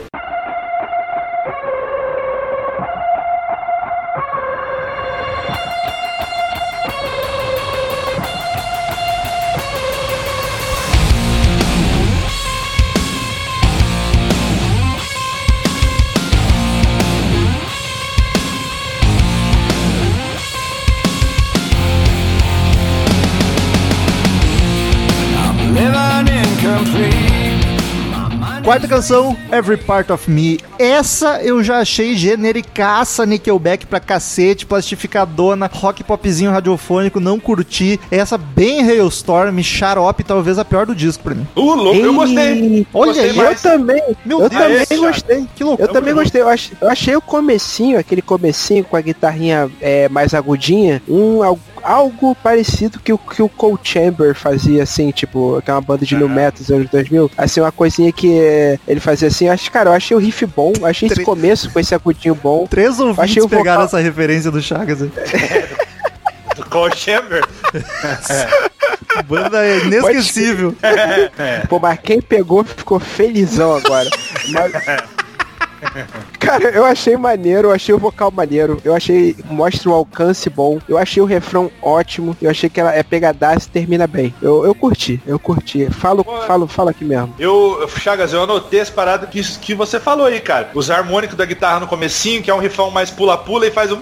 S1: Quarta canção, Every Part of Me. Essa eu já achei genericaça, Nickelback pra cacete, plastificadona, rock popzinho radiofônico, não curti. Essa bem Hailstorm, xarope, talvez a pior do disco pra mim.
S3: Uh, louco, eu gostei.
S1: Olha
S3: gostei
S1: aí,
S2: Eu também.
S1: Meu
S2: eu
S1: Deus,
S2: também
S3: cara.
S2: gostei.
S1: Que loucura.
S2: Eu também gostei, eu achei, eu achei o comecinho, aquele comecinho com a guitarrinha é, mais agudinha, um al- algo parecido que o que o Cold Chamber fazia, assim, tipo, que é uma banda de new metal dos anos 2000, assim, uma coisinha que é, ele fazia assim, eu acho, cara, eu achei o riff bom, eu achei esse começo com esse agudinho bom.
S1: Três ouvintes
S2: Achei o
S1: pegaram
S2: vocal-
S1: essa referência do Chagas. aí.
S3: Do Cole Chamber.
S1: Banda é inesquecível.
S2: Pô, mas quem pegou ficou felizão agora. Mas, Cara, eu achei maneiro, eu achei o vocal maneiro, eu achei mostra o alcance bom, eu achei o refrão ótimo, eu achei que ela é pegadaça e termina bem. Eu, eu curti, eu curti. Falo, falo, falo aqui mesmo.
S3: Eu, Chagas, eu anotei as paradas que, que você falou aí, cara. Os harmônicos da guitarra no comecinho, que é um rifão mais pula-pula e faz um...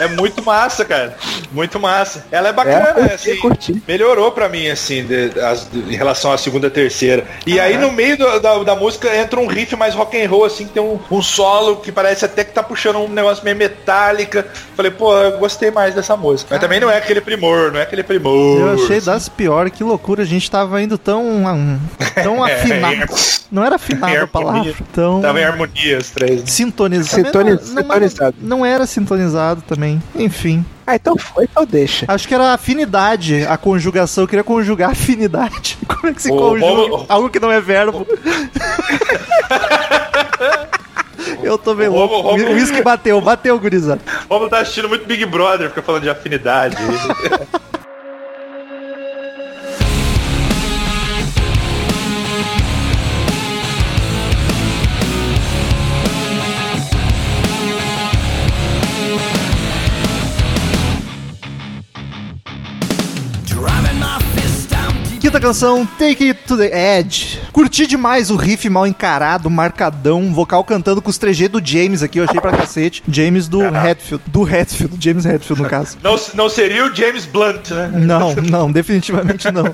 S3: É muito massa, cara. Muito massa. Ela é bacana,
S2: É, curti,
S3: assim.
S2: curti.
S3: Melhorou pra mim, assim, de- as- de- em relação à segunda e terceira. E aí, no meio do- da, da música, entra um riff mais rock and roll, assim, que tem um, um solo que parece até que tá puxando um negócio meio metálica. Falei, pô, eu gostei mais dessa música. Mas também não é aquele primor, não é aquele primor.
S1: Eu achei das piores, que loucura. A gente tava indo tão. um, tão afinado. Não era afinado a palavra. Tão.
S3: Tava em harmonia os três. né?
S1: Sintonizado.
S2: Sintoni-
S1: Não, não,
S2: sintonizado.
S1: não era sintonizado também. Enfim.
S2: Ah, então foi, então deixa.
S1: Acho que era afinidade, a conjugação. Eu queria conjugar afinidade. Como é que se
S3: Ô,
S1: conjuga?
S3: ô, ô.
S1: Algo que não é verbo. Eu tô bem louco. O uísque bateu, bateu, gurizada.
S3: Vamos tá assistindo muito Big Brother, fica falando de afinidade.
S1: Quinta canção, Take It to the Edge. Curti demais o riff mal encarado, marcadão, vocal cantando com os 3G do James aqui, eu achei pra cacete. James do Hatfield. Do Hatfield, James Hatfield no caso.
S3: não, não seria o James Blunt, né?
S1: Não, não, definitivamente não.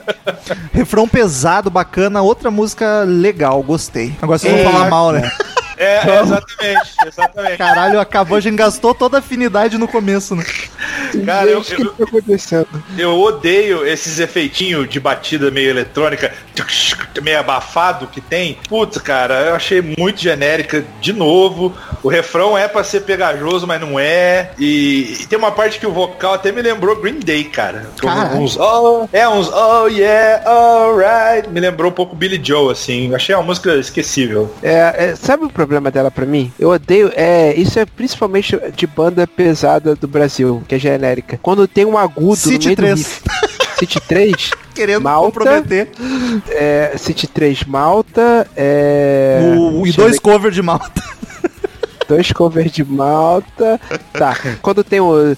S1: Refrão pesado, bacana, outra música legal, gostei. Agora vocês vão
S2: Ei,
S1: falar mal, né?
S3: É, é, exatamente, exatamente.
S1: Caralho, acabou, a gente gastou toda a afinidade no começo, né?
S3: Cara, eu,
S2: o que
S3: eu,
S2: tá acontecendo?
S3: eu odeio esses efeitinhos de batida meio eletrônica, meio abafado que tem. Putz, cara, eu achei muito genérica de novo. O refrão é pra ser pegajoso, mas não é. E, e tem uma parte que o vocal até me lembrou Green Day, cara.
S1: Caralho.
S3: Uns, oh, é uns oh yeah, alright. Me lembrou um pouco Billy Joe, assim. Achei uma música esquecível.
S2: É, é, sabe o problema dela pra mim? Eu odeio, é, isso é principalmente de banda pesada do Brasil, que é genérica. Quando tem um agudo
S1: City
S2: no meio
S1: 3.
S2: do riff. City 3,
S1: Querendo
S2: Malta.
S1: comprometer.
S2: é, City 3 Malta, é...
S1: O, e dois
S2: ver
S1: covers de malta.
S2: Dois covers de Malta. Tá, quando tem o...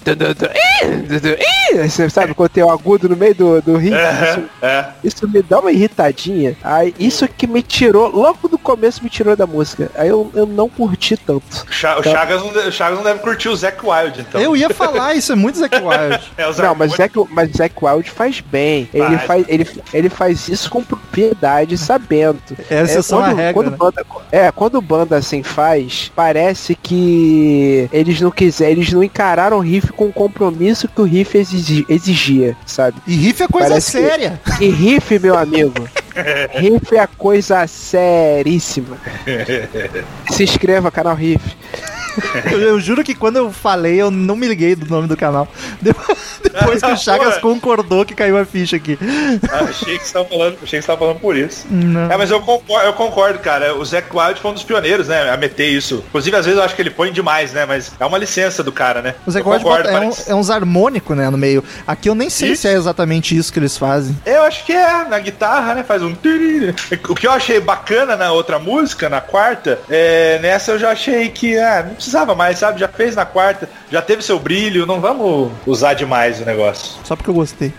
S2: Você sabe, quando tem o agudo no meio do, do riff, isso,
S3: É.
S2: isso me dá uma irritadinha. Aí, isso que me tirou, logo do começo me tirou da música. Aí eu, eu não curti tanto.
S3: Cha- O
S2: Tá.
S3: Chagas, não, o Chagas não deve curtir o Zac Wild, então.
S1: Eu ia falar, isso é muito Zack Wild.
S3: É, o
S2: Não, mas Zack, mas Zack Wild faz bem. Ele
S3: Faz.
S2: faz, ele, ele faz isso com propriedade, sabendo.
S1: É a exceção à
S2: quando,
S1: regra,
S2: quando
S1: né?
S2: banda, é, quando banda assim faz, parece que eles não quiseram, eles não encararam o riff com o compromisso que o riff exigi- exigia, sabe?
S1: E riff é coisa
S2: Parece que-
S1: séria.
S2: E riff, meu amigo, riff é coisa seríssima. Se inscreva, canal Riff.
S1: Eu, eu juro que quando eu falei, eu não me liguei do nome do canal. Depois, depois que o Chagas concordou que caiu a ficha aqui.
S3: Ah, achei que você tava falando, achei que você tava falando por isso.
S1: Não.
S3: É, mas eu concordo, eu concordo, cara. O Zac Wild foi um dos pioneiros, né? A meter isso. Inclusive, às vezes eu acho que ele põe demais, né? Mas é uma licença do cara, né?
S1: O Zack
S3: eu
S1: Wild
S3: concordo,
S1: é, um, é uns harmônicos, né, no meio. Aqui eu nem sei
S3: Isso.
S1: se é exatamente isso que eles fazem.
S3: Eu acho que é, na guitarra, né? Faz um. O que eu achei bacana na outra música, na quarta, é, nessa eu já achei que ah, não precisava mais, sabe? Já fez na quarta, já teve seu brilho, não vamos usar demais o negócio.
S1: Só porque eu gostei.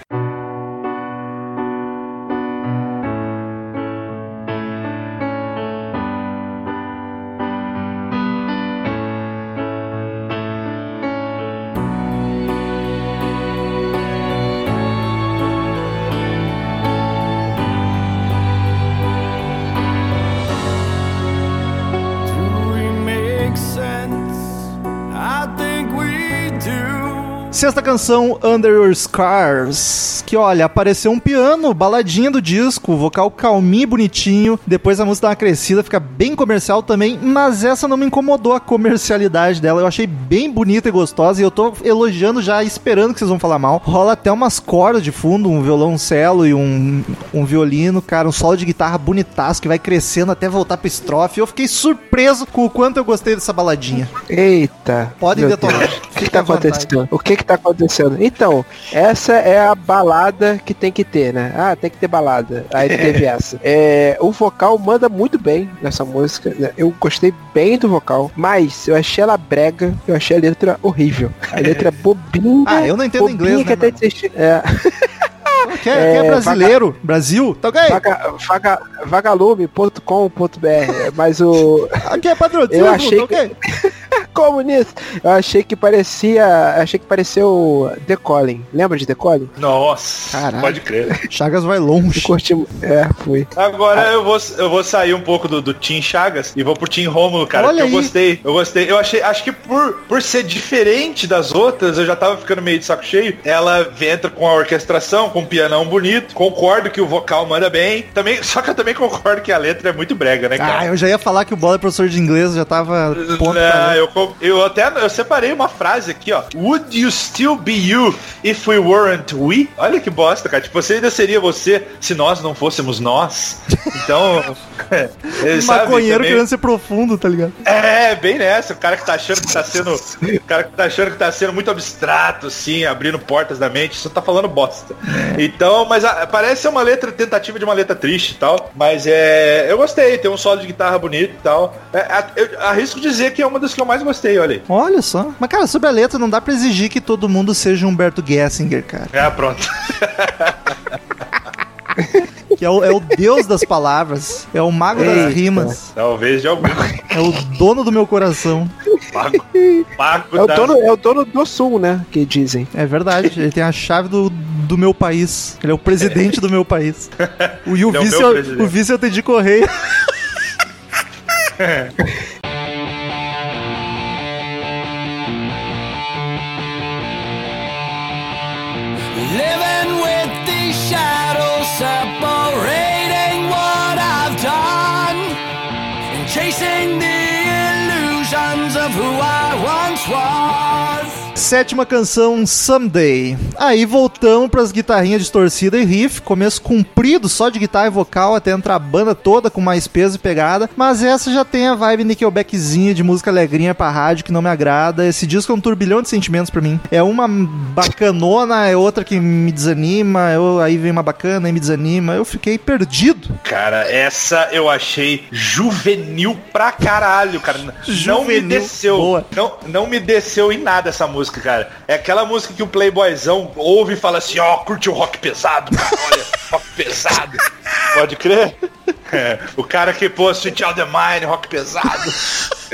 S1: Sexta canção, Under Your Scars. Que olha, apareceu um piano, baladinha do disco, vocal calminho e bonitinho. Depois a música dá uma crescida, fica bem comercial também. Mas essa não me incomodou a comercialidade dela. Eu achei bem bonita e gostosa. E eu tô elogiando já, esperando que vocês vão falar mal. Rola até umas cordas de fundo, um violoncelo e um, um violino, cara. Um solo de guitarra bonitaço que vai crescendo até voltar pra estrofe. Eu fiquei surpreso com o quanto eu gostei dessa baladinha.
S2: Eita.
S1: Podem detonar.
S2: Deus. Que, que tá
S1: É vantagem.
S2: acontecendo? O que que tá acontecendo? Então, essa é a balada que tem que ter, né? Ah, tem que ter balada. Aí teve essa. É, o vocal manda muito bem nessa música. né? Eu gostei bem do vocal, mas eu achei ela brega, eu achei a letra horrível. A letra é bobinha.
S1: Ah, eu não entendo inglês,
S2: que
S1: né,
S2: até é,
S1: Que é, que é brasileiro. Brasil? Tá ok?
S2: vaga, vaga, vagalume.com.br. Mas o.
S1: Aqui é patrocínio,
S2: Eu achei
S1: tá ok?
S2: Comunista! Eu achei que parecia. Achei que parecia o The Colin. Lembra de The Colin?
S3: Nossa,
S2: Caralho.
S3: pode crer.
S1: Chagas vai longe.
S2: Curti. É, fui.
S3: Agora eu vou, eu vou sair um pouco do, do Team Chagas e vou pro Team Rômulo, cara.
S1: Olha
S3: eu
S1: aí.
S3: gostei. Eu gostei. Eu achei, acho que por, por ser diferente das outras, eu já tava ficando meio de saco cheio. Ela entra com a orquestração, com um pianão bonito. Concordo que o vocal manda bem. Também, só que eu também concordo que a letra é muito brega, né,
S1: Ah,
S3: cara?
S1: eu já ia falar que o Bola é professor de inglês, já tava ponto
S3: Não, eu, eu até eu separei uma frase aqui, ó. Would you still be you if we weren't we? Olha que bosta, cara. Tipo, você ainda seria você se nós não fôssemos nós. Então, é, sabe,
S1: Maconheiro
S3: também-
S1: querendo ser profundo, tá ligado?
S3: é, bem nessa. O cara que tá achando que tá sendo. O cara que tá achando que tá sendo muito abstrato, assim, abrindo portas da mente, só tá falando bosta. Então, mas a- parece ser uma letra, tentativa de uma letra triste e tal. Mas é. Eu gostei, tem um solo de guitarra bonito e tal. É, a- eu arrisco dizer que é uma das que eu mais gostei, olha aí.
S1: Olha só. Mas, cara, sobre a letra, não dá pra exigir que todo mundo seja Humberto Gessinger, cara.
S3: É, pronto.
S1: Que é o, é o deus das palavras. É o mago das
S2: Eita.
S1: rimas.
S3: Talvez de algum.
S1: É o dono do meu coração.
S3: Mago. Mago
S2: É o,
S3: da-
S2: dono, é o dono do Sul, né? Que dizem.
S1: É verdade. Ele tem a chave do, do meu país. Ele é o presidente do meu país. O, e o
S3: Ele é o
S1: vice,
S3: meu
S1: é o- vice é o Teddy Correia.
S5: of who I once was.
S1: Sétima canção, Someday. Aí voltamos pras guitarrinhas distorcida e riff, começo comprido só de guitarra e vocal, até entrar a banda toda com mais peso e pegada, mas essa já tem a vibe Nickelbackzinha de música alegrinha pra rádio que não me agrada. Esse disco é um turbilhão de sentimentos pra mim. É uma bacanona, é outra que me desanima, eu, aí vem uma bacana e me desanima. Eu fiquei perdido.
S3: Cara, essa eu achei juvenil pra caralho, cara. não me
S1: Juvenil,
S3: desceu.
S1: boa.
S3: Não, não me desceu em nada essa música, cara. É aquela música que o playboyzão ouve e fala assim, ó, curte o rock pesado, cara. Olha, rock pesado. Pode crer? É, o cara que, pô, Sweet Child of Mine, rock pesado.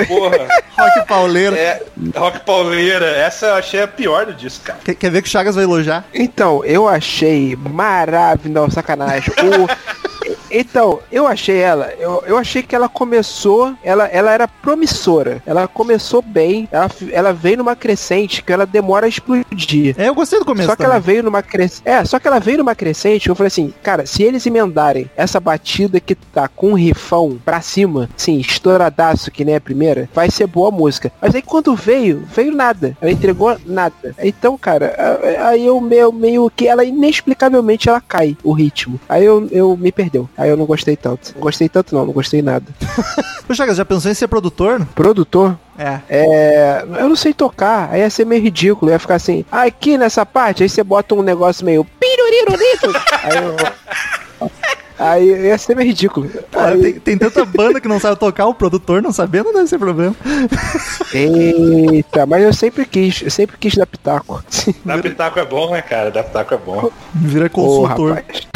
S3: Porra.
S1: Rock pauleiro.
S3: É, rock pauleira. Essa eu achei a pior do disco, cara.
S1: Quer, quer ver que o Chagas vai elogiar?
S2: Então, eu achei maravilhoso, sacanagem. O- Então, eu achei ela, eu, eu achei que ela começou, ela, ela era promissora. Ela começou bem, ela, ela veio numa crescente que ela demora a explodir.
S1: É, eu gostei do começo.
S2: Só que ela
S1: também.
S2: veio numa crescente. É, só que ela veio numa crescente. Eu falei assim, cara, se eles emendarem essa batida que tá com um rifão pra cima, assim, estouradaço que nem a primeira, vai ser boa a música. Mas aí quando veio, veio nada. Ela entregou nada. Então, cara, aí eu meio, meio que ela inexplicavelmente ela cai o ritmo. Aí eu, eu me perdeu. Aí eu não gostei tanto. Não gostei tanto não, não gostei nada.
S1: Chagas, já pensou em ser produtor?
S2: Produtor,
S1: É.
S2: É, eu não sei tocar, aí ia ser meio ridículo, ia ficar assim, ah, aqui nessa parte, aí você bota um negócio meio pirurirurito. aí eu, aí ia ser meio ridículo.
S1: Pô,
S2: Aí,
S1: tem, tem tanta banda que não sabe tocar, o produtor não sabendo, não deve ser problema.
S2: Eita, mas eu sempre quis, eu sempre quis dar pitaco.
S3: Dar pitaco é bom, né, cara? Dar pitaco é bom.
S1: Vira consultor.
S2: rapaz.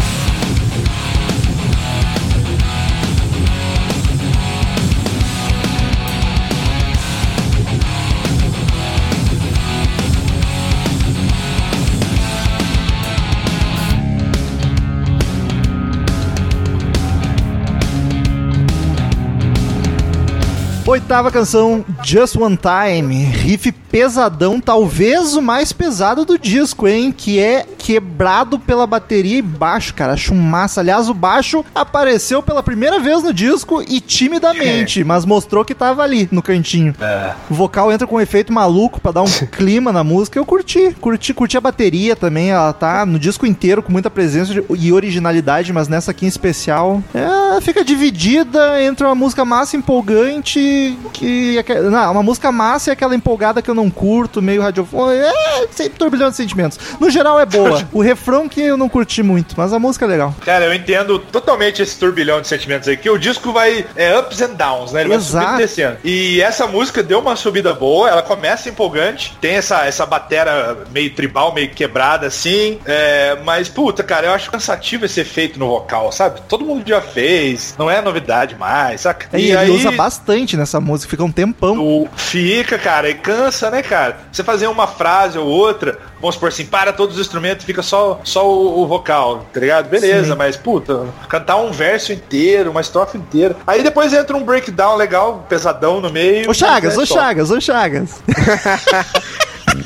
S1: Oitava canção, Just One Time, riff pesadão, talvez o mais pesado do disco, hein? Que é quebrado pela bateria e baixo, cara. Acho massa. Aliás, o baixo apareceu pela primeira vez no disco e timidamente, mas mostrou que tava ali no cantinho.
S3: É.
S1: O vocal entra com um efeito maluco pra dar um clima na música. Eu curti, curti, curti a bateria também. Ela tá no disco inteiro com muita presença e originalidade, mas nessa aqui em especial, é, fica dividida entre uma música massa empolgante que aque- não, uma música massa e aquela empolgada que eu não curto, meio radiofônica. É, sempre turbilhão de sentimentos. No geral é boa. O refrão que eu não curti muito, mas a música é legal.
S3: Cara, eu entendo totalmente esse turbilhão de sentimentos aí, que o disco vai é, ups and downs, né? Ele vai
S1: Exato.
S3: subindo e descendo. E essa música deu uma subida boa, ela começa empolgante, tem essa, essa batera meio tribal, meio quebrada assim, é, mas puta, cara, eu acho cansativo esse efeito no vocal, sabe? Todo mundo já fez, não é novidade mais, saca?
S1: E, ele usa bastante nessa música, fica um tempão.
S3: o- fica, cara, e cansa, né, cara? Você fazer uma frase ou outra, vamos supor assim, para todos os instrumentos, fica só, só o, o vocal, tá ligado? Beleza,
S1: Sim.
S3: mas puta, cantar um verso inteiro, uma estrofe inteira. Aí depois entra um breakdown legal, pesadão no meio.
S1: Ô Chagas, ô
S3: é só.
S1: Chagas, ô Chagas.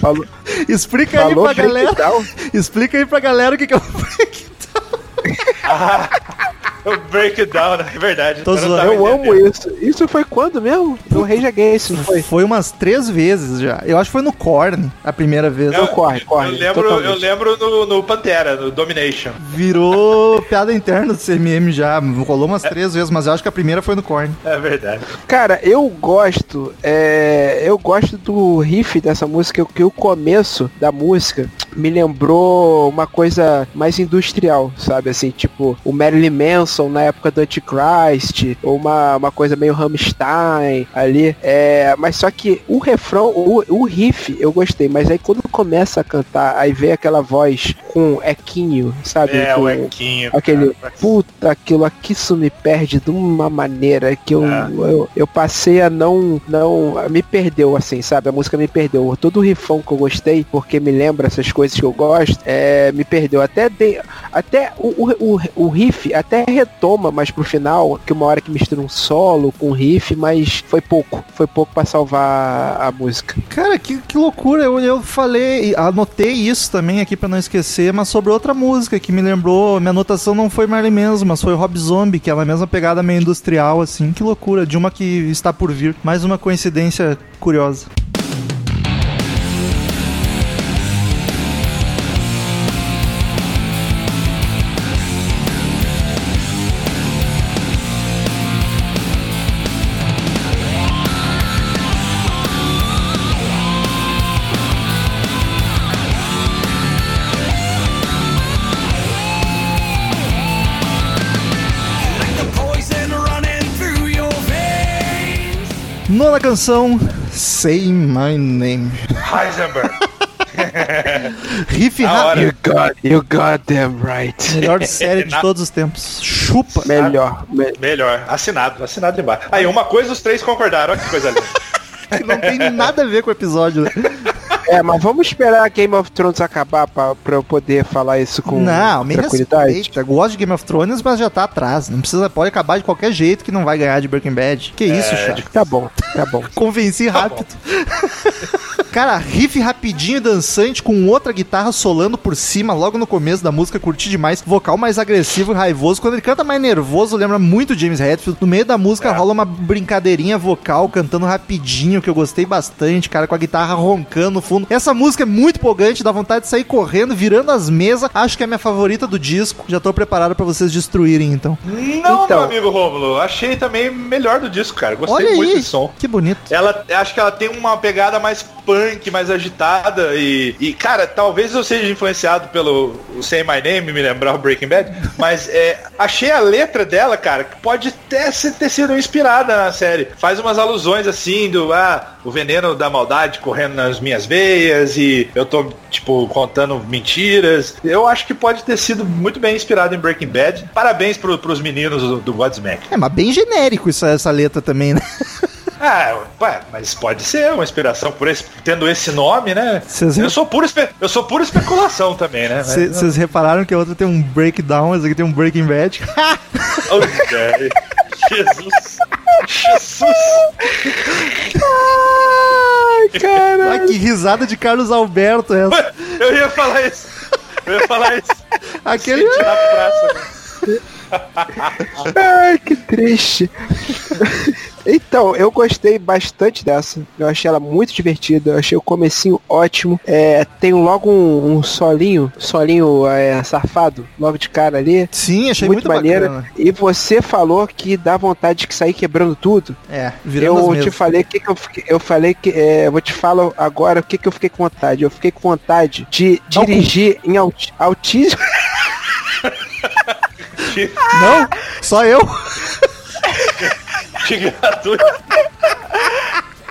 S2: Falou,
S1: Explica aí
S2: falou
S1: pra galera.
S2: breakdown?
S1: Explica aí pra galera o que, que é o breakdown.
S3: O breakdown, é verdade.
S1: Tô
S3: eu
S1: zoando.
S2: Eu amo isso. Isso foi quando mesmo? No Rage Against, não foi?
S1: Foi umas três vezes já. Eu acho que foi no Korn a primeira vez.
S3: Eu,
S2: corre, corre,
S3: eu lembro,
S2: totalmente.
S3: eu lembro no, no Pantera, no Domination.
S1: Virou piada interna do CMM já. Rolou umas três vezes, mas eu acho que a primeira foi no Korn.
S3: É verdade.
S2: Cara, eu gosto, é, eu gosto do riff dessa música, que o começo da música me lembrou uma coisa mais industrial, sabe? Assim, tipo, o Marilyn Manson na época do Antichrist, ou uma, uma coisa meio Rammstein ali. É, mas só que o refrão, o, o riff eu gostei, mas aí quando começa a cantar, aí vem aquela voz com equinho, sabe?
S3: É,
S2: com,
S3: o Equinho.
S2: Aquele
S3: cara.
S2: puta, aquilo aqui isso me perde de uma maneira que eu,
S3: É.
S2: eu, eu passei a não, não, me perdeu assim, sabe? A música me perdeu. Todo o rifão que eu gostei, porque me lembra essas coisas que eu gosto, é, me perdeu. Até, de, até o, o, o, o riff até retoma mais pro final, que uma hora que mistura um solo com um riff, mas foi pouco, foi pouco pra salvar a música.
S1: Cara, que, que loucura. Eu, eu falei, anotei isso também aqui pra não esquecer, mas sobre outra música que me lembrou. Minha anotação não foi Marley Manson, mas foi Rob Zombie, que é a mesma pegada meio industrial, assim. Que loucura. De uma que está por vir. Mais uma coincidência curiosa. Canção, Say My Name.
S3: Heisenberg.
S1: Riff rápido.
S3: hora.
S2: You got, you got them right.
S1: Melhor série de todos os tempos. Chupa.
S2: Melhor, me-
S3: Melhor. Assinado, assinado embaixo. Aí, uma coisa os três concordaram. Olha que coisa linda.
S1: Que não tem nada a ver com o episódio, né?
S2: É, mas vamos esperar Game of Thrones acabar pra, pra eu poder falar isso com
S1: Não,
S2: tranquilidade.
S1: respeita. Eu gosto de Game of Thrones, mas já tá atrás. Não precisa, pode acabar de qualquer jeito que não vai ganhar de Breaking Bad. Que
S3: É,
S1: isso, Chaco?
S2: Tá bom, tá bom.
S1: Convenci rápido. Cara, riff rapidinho e dançante com outra guitarra solando por cima logo no começo da música, curti demais. Vocal mais agressivo e raivoso. Quando ele canta mais nervoso, lembra muito James Hetfield. No meio da música
S3: É.
S1: rola uma brincadeirinha vocal cantando rapidinho, que eu gostei bastante, cara, com a guitarra roncando no fundo. Essa música é muito empolgante, dá vontade de sair correndo, virando as mesas. Acho que é a minha favorita do disco. Já tô preparado pra vocês destruírem, então.
S3: Não,
S2: Então.
S3: meu amigo Rômulo. Achei também melhor do disco, cara. Gostei
S1: Olha
S3: muito
S1: aí,
S3: desse som.
S1: que bonito.
S3: Ela, acho que ela tem uma pegada mais punk, mais agitada e, e, cara, talvez eu seja influenciado pelo Say My Name, me lembrar o Breaking Bad, mas é, achei a letra dela, cara, que pode até ter sido inspirada na série. Faz umas alusões assim do, ah, o veneno da maldade correndo nas minhas veias e eu tô, tipo, contando mentiras. Eu acho que pode ter sido muito bem inspirado em Breaking Bad. Parabéns pro, pros meninos do, do Godsmack.
S1: É, mas bem genérico isso, essa letra também, né?
S3: Ah, ué, mas pode ser uma inspiração por esse, tendo esse nome, né?
S1: Vocês-
S3: Eu sou pura espe- eu sou pura especulação também, né? Mas-
S1: Vocês repararam que a outra tem um breakdown, essa aqui tem um Breaking Bad.
S3: Jesus. Jesus.
S2: Ai, cara.
S1: Ai, que risada de Carlos Alberto essa.
S3: Eu ia falar isso. Eu ia falar isso.
S1: Aquele.
S3: Na praça. né?
S2: Ai, que triste. Então, eu gostei bastante dessa. Eu achei ela muito divertida. Eu achei o comecinho ótimo. É, tem logo um, um solinho, solinho é, safado, logo de cara ali.
S1: Sim, achei
S2: muito,
S1: muito,
S2: maneiro.
S1: bacana.
S2: E você falou que dá vontade de sair quebrando tudo.
S1: É, virando
S2: Eu te
S1: mesas.
S2: falei que, que eu eu falei que é, eu vou te falar agora o que, que eu fiquei com vontade. Eu fiquei com vontade de
S1: Dá o cu.
S2: dirigir em alti- autismo.
S1: Não, só eu.
S3: Gratuito.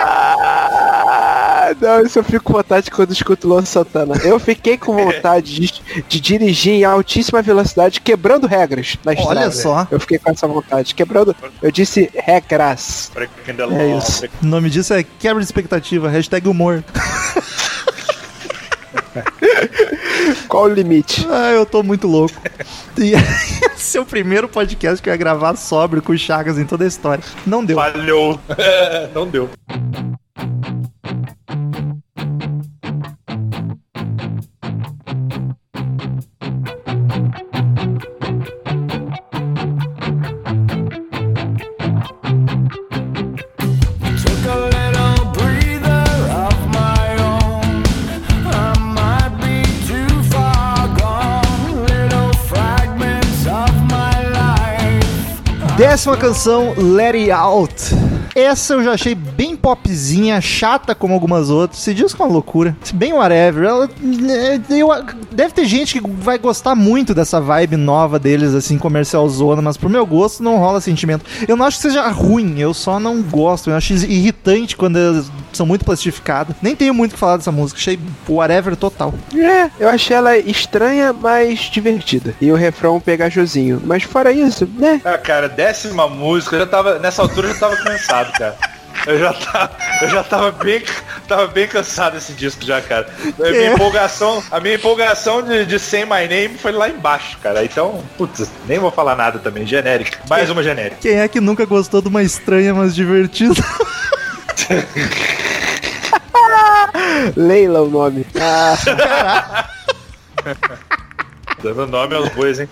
S2: Ah, não, isso eu fico com vontade quando escuto Luan Santana. Eu fiquei com vontade de, de dirigir em altíssima velocidade, quebrando regras na estrada.
S1: Olha só.
S2: Eu fiquei com essa vontade. Quebrando. Eu disse regras. É isso.
S1: O nome disso é quebra de expectativa, hashtag humor.
S2: Qual o limite?
S1: Ah, eu tô muito louco. E esse é o primeiro podcast que eu ia gravar sóbrio com o Chagas em toda a história. Não deu.
S3: Falhou. Não deu.
S1: Décima canção, Let It Out. Essa eu já achei bem popzinha, chata como algumas outras. Se diz com uma loucura. Bem whatever. Ela, é, eu- deve ter gente que vai gostar muito dessa vibe nova deles, assim, comercial zona, mas pro meu gosto não rola sentimento. Eu não acho que seja ruim, eu só não gosto. Eu acho irritante quando elas são muito plastificadas. Nem tenho muito o que falar dessa música. Achei whatever total.
S2: É, eu achei ela estranha, mas divertida. E o refrão pegajosinho. Mas fora isso, né?
S3: Ah, cara, décima música, eu já tava. Nessa altura eu já tava cansado, cara. Eu já tava, eu já tava bem, tava bem cansado desse disco já, cara. A minha
S1: É.
S3: empolgação, a minha empolgação de, de Say My Name foi lá embaixo, cara. Então, putz, nem vou falar nada também, genérica. Mais uma genérica.
S1: Quem é que nunca gostou de uma estranha, mas divertida?
S2: Leila o nome. Ah,
S3: Dando nome aos bois, hein?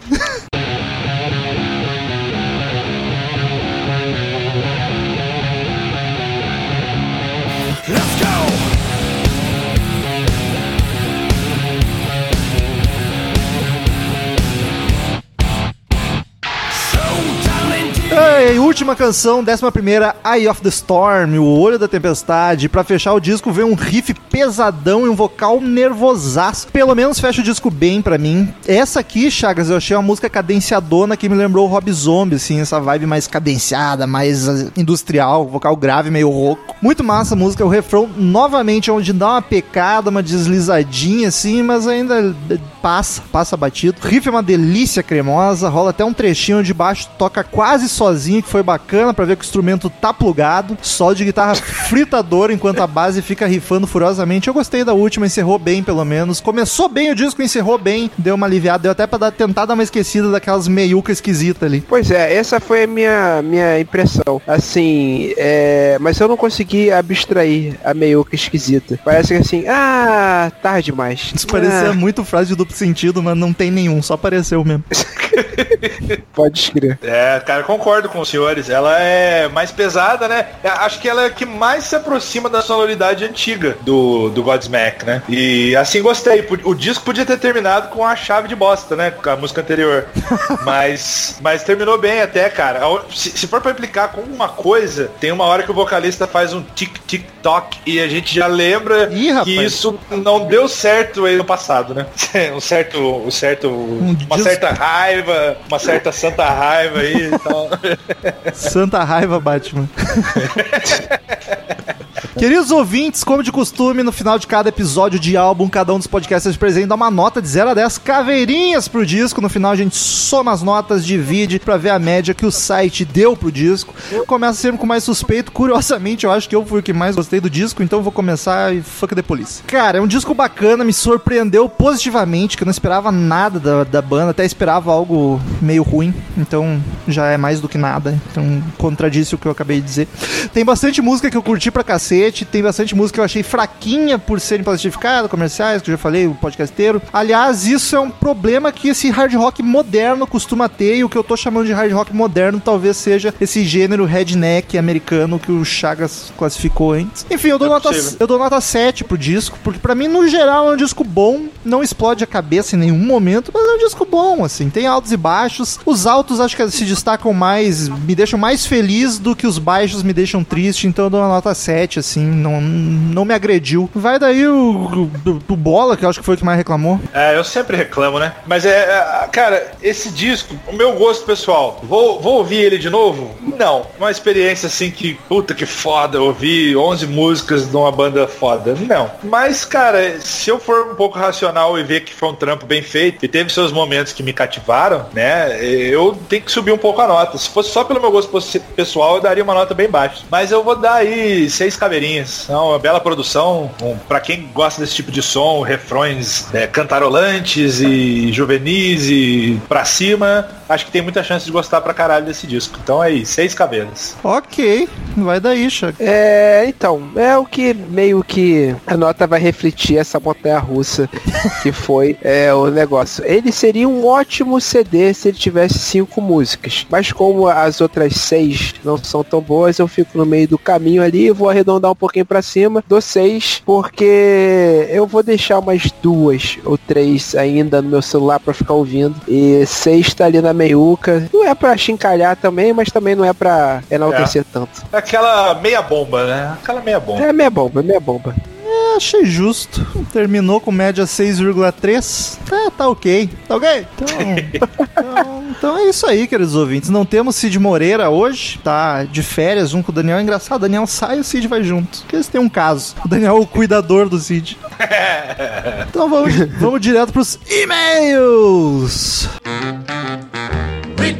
S1: Ei, última canção, décima primeira, Eye of the Storm, o Olho da Tempestade. Pra fechar o disco vem um riff pesadão e um vocal nervosaço. Pelo menos fecha o disco bem pra mim. Essa aqui, Chagas, eu achei uma música cadenciadona que me lembrou o Rob Zombie, assim, essa vibe mais cadenciada, mais eh, industrial, vocal grave, meio rouco. Muito massa a música, o refrão novamente onde dá uma pecada, uma deslizadinha assim, mas ainda eh, passa, passa batido. O riff é uma delícia cremosa, rola até um trechinho onde baixo toca quase sozinho, que foi bacana pra ver que o instrumento tá plugado. Solo de guitarra fritador enquanto a base fica rifando furiosamente. Eu gostei da última, encerrou bem pelo menos. Começou bem o disco, encerrou bem, deu uma aliviada, deu até pra dar, tentar dar uma esquecida daquelas meiuca esquisita ali.
S2: Pois é, essa foi a minha, minha impressão. Assim, é, mas eu não consegui abstrair a meiuca esquisita. Parece que assim, ah, tarde demais.
S1: Isso parecia
S2: Ah,
S1: muito frase de duplo sentido, mas não tem nenhum, só apareceu mesmo.
S2: pode escrever.
S3: É, cara, concordo com os senhores. Ela é mais pesada, né? É, Acho que ela é a que mais se aproxima da sonoridade antiga do, do Godsmack, né? E assim gostei. O disco podia ter terminado com a chave de bosta, né? Com a música anterior. mas, mas terminou bem até, cara. Se, se for pra implicar com uma coisa, tem uma hora que o vocalista faz um tic-tic-toc e a gente já lembra
S1: Ih,
S3: que isso não deu certo aí no passado, né? um certo, um certo, uma
S1: dis-
S3: certa raiva, uma certa santa raiva aí e tal.
S1: Santa raiva, Batman. Queridos ouvintes, como de costume, no final de cada episódio de álbum, cada um dos podcasts presente dá uma nota de 0 a 10 caveirinhas pro disco. No final a gente soma as notas, divide pra ver a média que o site deu pro disco. Começa sempre com mais suspeito. Curiosamente, eu acho que eu fui o que mais gostei do disco, então vou começar e fuck the police. Cara, é um disco bacana, me surpreendeu positivamente, que eu não esperava nada da, da banda, até esperava algo meio ruim, então já é mais do que nada. Então contradisse o que eu acabei de dizer. Tem bastante música que eu curti pra cacete. Cacete, tem bastante música que eu achei fraquinha por serem plastificadas, comerciais, que eu já falei, o podcast inteiro. Aliás, isso é um problema que esse hard rock moderno costuma ter, e o que eu tô chamando de hard rock moderno talvez seja esse gênero redneck americano que o Chagas classificou antes. Enfim, eu dou,
S3: É
S1: nota,
S3: possível.
S1: eu dou nota 7 pro disco, porque pra mim, no geral, é um disco bom, não explode a cabeça em nenhum momento, mas é um disco bom, assim, tem altos e baixos. Os altos acho que se destacam mais, me deixam mais feliz do que os baixos me deixam triste, então eu dou uma nota 7, assim, não, não me agrediu. Vai daí o, o, o Bola, que eu acho que foi o que mais reclamou.
S3: É, eu sempre reclamo, né? Mas é, é, cara, esse disco, o meu gosto pessoal, vou, vou ouvir ele de novo? Não. Uma experiência assim que, puta que foda, ouvir 11 músicas de uma banda foda. Não. Mas, cara, se eu for um pouco racional e ver que foi um trampo bem feito e teve seus momentos que me cativaram, né? Eu tenho que subir um pouco a nota. Se fosse só pelo meu gosto pessoal, eu daria uma nota bem baixa. Mas eu vou dar aí seis caveirinhas. É uma bela produção. Um, para quem gosta desse tipo de som, refrões é, cantarolantes e juvenis e pra cima, acho que tem muita chance de gostar pra caralho desse disco. Então é aí, seis cabelas.
S1: Ok, vai daí, Chagas.
S2: É, então, é o que meio que a nota vai refletir essa montanha russa que foi é, o negócio. Ele seria um ótimo CD se ele tivesse cinco músicas, mas como as outras seis não são tão boas, eu fico no meio do caminho ali e vou arredondar um pouquinho pra cima, dou seis, porque eu vou deixar umas duas ou três ainda no meu celular pra ficar ouvindo, e seis tá ali na meiuca, não é pra chincalhar também, mas também não é pra enaltecer tanto.
S3: É aquela meia bomba, né? Aquela meia bomba.
S2: É meia bomba, meia bomba.
S1: É, achei justo. Terminou com média 6,3. Tá, tá ok. Tá ok? Então, então, então é isso aí, queridos ouvintes. Não temos Cid Moreira hoje. Tá de férias junto com o Daniel. É engraçado, o Daniel sai e o Cid vai junto. Porque eles têm um caso. O Daniel é o cuidador do Cid. Então vamos, vamos direto pros e-mails.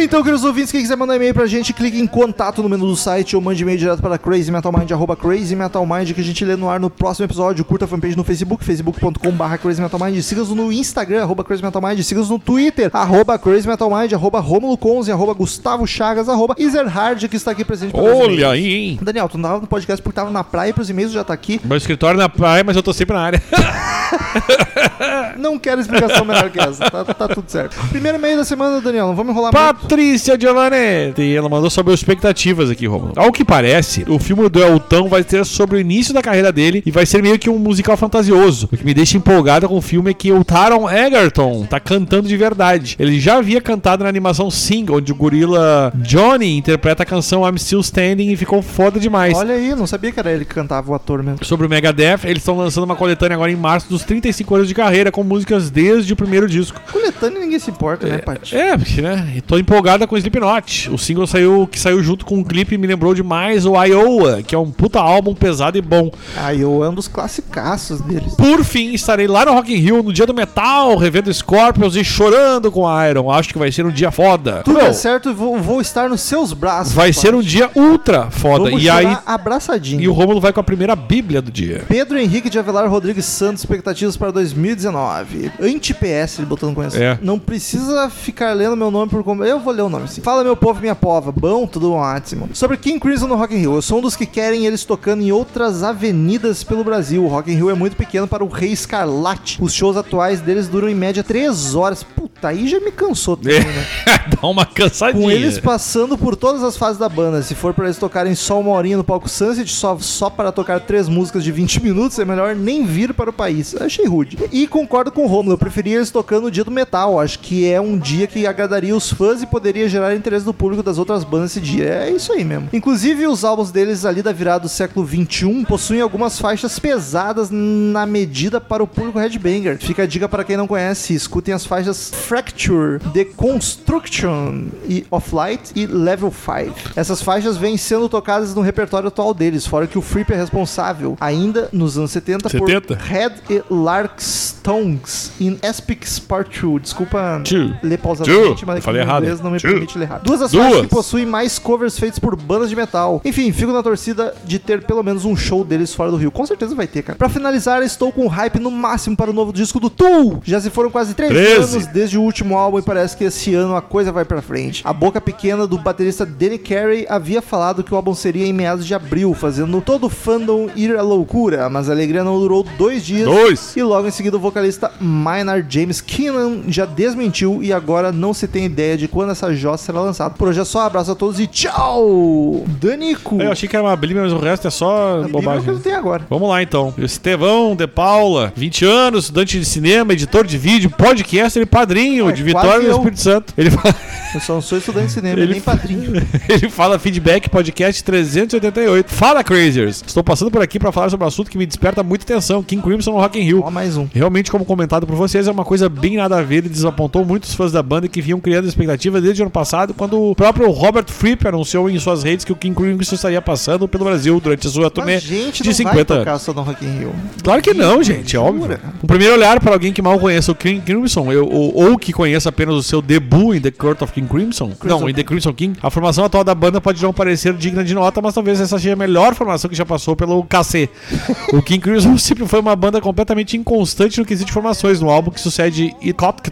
S1: Então, queridos ouvintes, quem quiser mandar e-mail pra gente, clique em contato no menu do site ou mande e-mail direto para crazymetalmind, arroba crazymetalmind, que a gente lê no ar no próximo episódio. Curta a fanpage no Facebook, facebook.com.br crazymetalmind. Siga-nos no Instagram, arroba crazymetalmind. Siga-nos no Twitter, arroba crazymetalmind, arroba romulo conze, arroba gustavo chagas, arroba Ezerhard, que está aqui presente.
S6: Olha aí, hein?
S1: Daniel, tu não tava no podcast porque tava na praia e pros e-mails já tá aqui.
S6: Meu escritório na praia, mas eu tô sempre na área.
S1: Não quero explicação melhor que essa. Tá, tá tudo certo. Primeiro e-mail da semana, Daniel. Não vamos enrolar muito.
S6: Patrícia Giovanetti. Ela mandou sobre expectativas aqui, Romulo. Ao que parece, o filme do Elton vai ser sobre o início da carreira dele e vai ser meio que um musical fantasioso. O que me deixa empolgada com o filme é que o Taron Egerton tá cantando de verdade. Ele já havia cantado na animação Sing, onde o gorila Johnny interpreta a canção I'm Still Standing e ficou foda demais.
S1: Olha aí, não sabia que era ele que cantava o ator mesmo.
S6: Sobre o Megadeth, eles estão lançando uma coletânea agora em março dos 35 anos de carreira, com músicas desde o primeiro disco.
S1: Coletâneo ninguém se importa, né, Paty?
S6: É, porque, né? Tô empolgada com Slipknot. O single saiu, que saiu junto com o clipe me lembrou demais o Iowa, que é um puta álbum pesado e bom.
S1: Ah, eu ando os classicaços deles.
S6: Por fim, estarei lá no Rock in Rio no dia do metal, revendo Scorpions e chorando com Iron. Acho que vai ser um dia foda.
S1: Tudo
S6: Meu,
S1: é certo vou, vou estar nos seus braços.
S6: vai ser um dia ultra foda.
S1: Vamos
S6: e aí
S1: abraçadinho.
S6: e o Rômulo vai com a primeira bíblia do dia.
S1: Pedro Henrique de Avelar Rodrigues Santos, expectativas para 2019. Anti-PS, ele botando com isso.
S6: É.
S1: Não precisa ficar lendo meu nome por como. Eu vou ler o nome sim. Fala, meu povo, minha pova. Bom, tudo ótimo. Sobre King Crimson no Rock in Rio. Eu sou um dos que querem eles tocando em outras avenidas pelo Brasil. O Rock in Rio é muito pequeno para o Rei Escarlate. Os shows atuais deles duram em média 3 horas. Puta, aí já me cansou também, né?
S6: Dá uma cansadinha.
S1: Com eles passando por todas as fases da banda. Se for para eles tocarem só uma horinha no palco Sunset, só, só para tocar três músicas de 20 minutos, é melhor nem vir para o país. Eu achei rude. E concordo com o Romulo, eu preferia eles tocando no dia do metal. Acho que é um dia que agradaria os fãs e poderia gerar interesse do público das outras bandas esse dia. É isso aí mesmo. Inclusive, os álbuns deles ali da virada do século 21 possuem algumas faixas pesadas na medida para o público headbanger. Fica a dica para quem não conhece, escutem as faixas Fracture, The Construction e Of Light e Level 5. Essas faixas vêm sendo tocadas no repertório atual deles, fora que o Fripp é responsável, ainda nos anos 70,
S6: 70?
S1: por Red e Lark's Tongues in Aspects Part 2. Desculpa
S6: Two.
S1: ler pausadamente, mas aqui
S6: falei errado.
S1: Inglês não me permite ler errado. Duas das
S6: Duas.
S1: que possuem mais covers feitos por bandas de metal. Enfim, fico na torcida de ter pelo menos um show deles fora do Rio. Com certeza vai ter, cara. Pra finalizar, estou com hype no máximo para o novo disco do Tool. Já se foram quase três
S6: 13.
S1: anos desde o último álbum e parece que esse ano a coisa vai pra frente. A boca pequena do baterista Danny Carey havia falado que o álbum seria em meados de abril, fazendo todo o fandom ir à loucura, mas a alegria não durou dois dias.
S6: Dois.
S1: E logo em seguida o vocalista Maynard James Keenan já desmentiu e agora não se tem ideia de quando essa jossa será lançada. Por hoje é só, abraço a todos e tchau! Danico!
S6: Eu achei que era uma Bíblia, mas o resto é só
S1: é que
S6: bobagem.
S1: eu tenho agora.
S6: Vamos lá então. Estevão de Paula, 20 anos, estudante de cinema, editor de vídeo, podcaster e padrinho
S1: Ué,
S6: de Vitória do. Espírito Santo. Ele fala,
S1: Eu só não sou estudante de cinema,
S6: Ele-
S1: nem padrinho.
S6: ele fala feedback podcast 388. Fala Crazers! Estou passando por aqui para falar sobre um assunto que me desperta muita atenção, King Crimson no Rock in Rio.
S1: Ó, mais um.
S6: Realmente, como comentado por vocês, é uma coisa bem nada a ver e desapontou muitos fãs da banda que vinham criando expectativa desde o ano passado, quando o próprio Robert Fripp anunciou em suas redes que o King Crimson estaria passando pelo Brasil durante a sua turnê
S1: gente,
S6: de
S1: não
S6: 50
S1: vai
S6: anos.
S1: in.
S6: Claro que não, gente, é óbvio. O primeiro olhar para alguém que mal conheça o King Crimson, eu- ou, ou que conheça apenas o seu debut em The Court of King Crimson, não, em The Crimson King, a formação atual da banda pode não parecer digna de nota, mas talvez essa seja a melhor formação que já passou pelo KC. o King Crimson sempre foi uma banda completamente inconstante no quesito de formações, no álbum que sucede It Caught,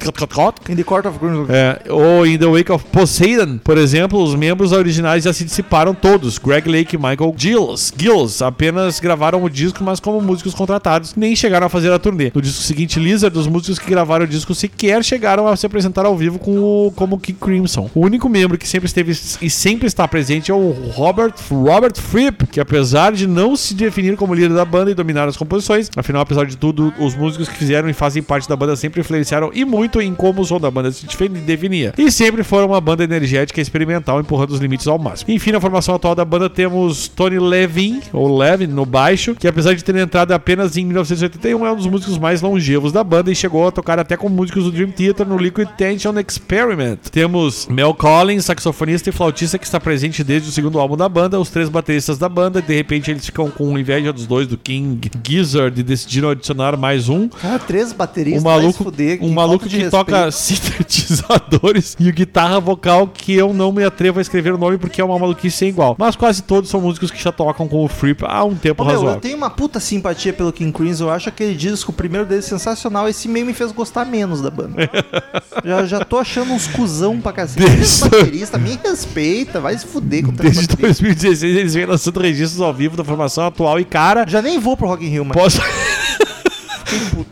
S1: In the Court of Green.
S6: é, ou em The Wake of Poseidon, por exemplo, os membros originais já se dissiparam todos. Greg Lake e Michael Gills, Gills apenas gravaram o disco, mas como músicos contratados, nem chegaram a fazer a turnê. No disco seguinte, Lizard, os músicos que gravaram o disco sequer chegaram a se apresentar ao vivo com o, como King Crimson. O único membro que sempre esteve e sempre está presente é o Robert, Robert Fripp, que apesar de não se definir como líder da banda e dominar as composições, afinal, apesar de tudo, os músicos que fizeram e fazem parte da banda sempre influenciaram e muito em como o som da banda se defi- definia. E sempre foram uma banda energética experimental, empurrando os limites ao máximo. Enfim, na formação atual da banda temos Tony Levin, ou Levin, no baixo, que apesar de ter entrado apenas em 1981, é um dos músicos mais longevos da banda e chegou a tocar até com músicos do Dream Theater no Liquid Tension Experiment. Temos Mel Collins, saxofonista e flautista que está presente desde o segundo álbum da banda, os três bateristas da banda, de repente eles ficam com inveja dos dois, do King Gizzard, e decidiram adicionar mais um.
S1: Cara, três bateristas.
S6: Um maluco,
S1: fuder,
S6: um maluco que
S1: respeito.
S6: toca sintetizadores e o guitarra vocal que eu não me atrevo a escrever o nome porque é uma maluquice sem igual. Mas quase todos são músicos que já tocam com o Fripp há um tempo
S1: Ô, meu, eu
S6: razoável.
S1: tenho uma puta simpatia pelo King Crimson. Eu acho aquele disco, o primeiro dele, sensacional. Esse meio me fez gostar menos da banda. já, já tô achando uns cuzão pra cacete.
S6: Desde-
S1: baterista, me respeita. Vai se fuder com o
S6: Desde
S1: baterista.
S6: 2016 eles vêm lançando registros ao vivo da formação atual e cara,
S1: Já nem vou pro Rock in Rio, mas...
S6: posso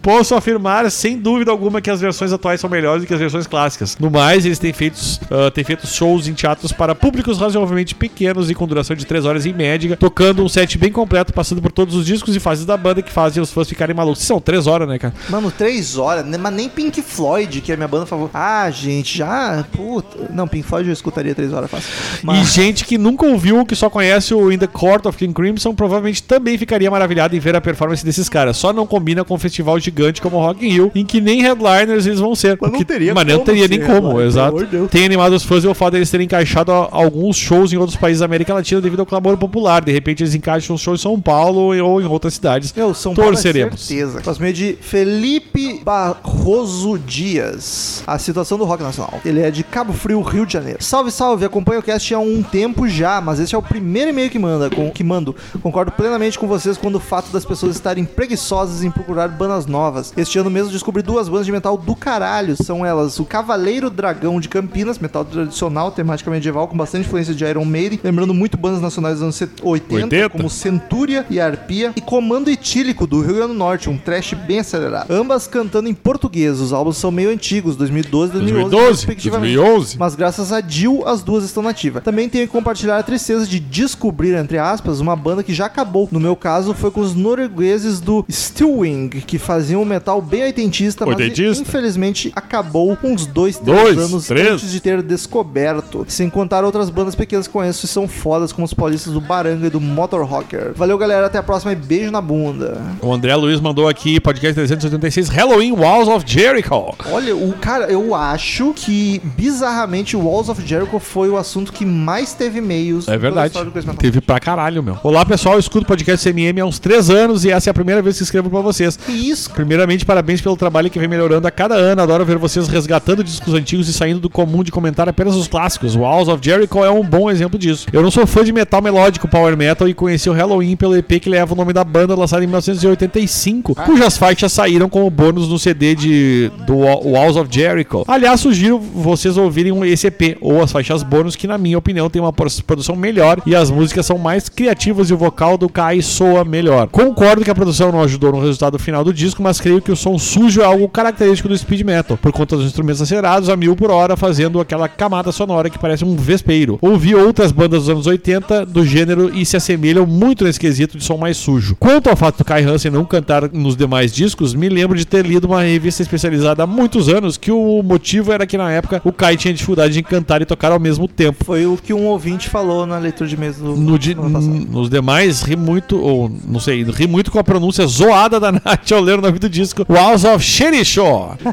S6: Posso afirmar, sem dúvida alguma, que as versões atuais são melhores do que as versões clássicas. No mais, eles têm feito, ah, têm feito shows em teatros para públicos razoavelmente pequenos e com duração de 3 horas em média, tocando um set bem completo, passando por todos os discos e fases da banda que fazem os fãs ficarem malucos. São 3 horas, né, cara?
S1: Mano, três horas, né? mas nem Pink Floyd, que é a minha banda favorita. Ah, gente, já. Puta. Não, Pink Floyd eu escutaria três horas fácil.
S6: E
S1: Mas.
S6: gente que nunca ouviu, que só conhece o In the Court of King Crimson, provavelmente também ficaria maravilhado em ver a performance desses caras. Só não combina com festival gigante como o Rock in Rio, em que nem headliners eles vão ser.
S1: Mas não
S6: Porque-
S1: teria
S6: mas não teria nem como, exato. Tem animado os fãs e o fato deles terem encaixado alguns shows em outros países da América Latina devido ao clamor popular. De repente eles encaixam um show em São Paulo ou em outras cidades.
S1: Meu, São Paulo é
S6: Torceremos.
S1: certeza. Próximo é de Felipe Barroso Dias. A situação do rock nacional. Ele é de Cabo Frio, Rio de Janeiro. Salve, salve. Acompanho o cast há um tempo já, mas esse é o primeiro e-mail que manda, com, que mando. Concordo plenamente com vocês quando o fato das pessoas estarem preguiçosas em procurar bandas novas. Este ano mesmo descobri duas bandas de metal do caralho. São elas o Cavaleiro Dragão de Campinas, metal tradicional, temática medieval, com bastante influência de Iron Maiden, lembrando muito bandas nacionais dos anos 80,
S6: 80.
S1: como Centúria e Arpia, e Comando Etílico do Rio Grande do Norte, um trash bem acelerado. Ambas cantando em português, os álbuns são meio antigos, 2012 e 2011,
S6: 2012,
S1: respectivamente.
S6: 2011.
S1: Mas graças a Jill, as duas estão nativas. Também tenho que compartilhar a tristeza de descobrir, entre aspas, uma banda que já acabou. No meu caso, foi com os noruegueses do Stillwing, que Fazia um metal bem oitentista, mas
S6: Oitentista?
S1: infelizmente acabou uns dois, três
S6: Dois,
S1: anos
S6: três?
S1: antes de ter descoberto. Sem contar outras bandas pequenas que conheço e são fodas, como os paulistas do Baranga e do Motor Rocker. Valeu, galera. Até a próxima e beijo na bunda.
S6: O André Luiz mandou aqui, podcast 386, Halloween Walls of Jericho.
S1: Olha, o cara, eu acho que bizarramente Walls of Jericho foi o assunto que mais teve e-mails.
S6: É verdade. Teve pra caralho, meu. Olá, pessoal. Eu escuto o podcast CMM há uns três anos e essa é a primeira vez que escrevo pra vocês.
S1: Isso?
S6: Primeiramente, parabéns pelo trabalho que vem melhorando a cada ano. Adoro ver vocês resgatando discos antigos e saindo do comum de comentar apenas os clássicos. O Walls of Jericho é um bom exemplo disso. Eu não sou fã de metal melódico, power metal, e conheci o Halloween pelo EP que leva o nome da banda, lançado em 1985, cujas faixas saíram como bônus no CD de, do Walls of Jericho. Aliás, sugiro vocês ouvirem esse EP, ou as faixas bônus, que na minha opinião tem uma produção melhor e as músicas são mais criativas e o vocal do Kai soa melhor. Concordo que a produção não ajudou no resultado final do disco, mas creio que o som sujo é algo característico do speed metal, por conta dos instrumentos acelerados a mil por hora, fazendo aquela camada sonora que parece um vespeiro. Ouvi outras bandas dos anos 80 do gênero e se assemelham muito nesse quesito de som mais sujo. Quanto ao fato do Kai Hansen não cantar nos demais discos, me lembro de ter lido uma revista especializada há muitos anos que o motivo era que na época o Kai tinha dificuldade de cantar e tocar ao mesmo tempo.
S1: Foi o que um ouvinte falou na leitura de mês do
S6: No di- nos demais, ri muito, ou não sei, ri muito com a pronúncia zoada da Nath ler o nome do disco Walls of Xericho.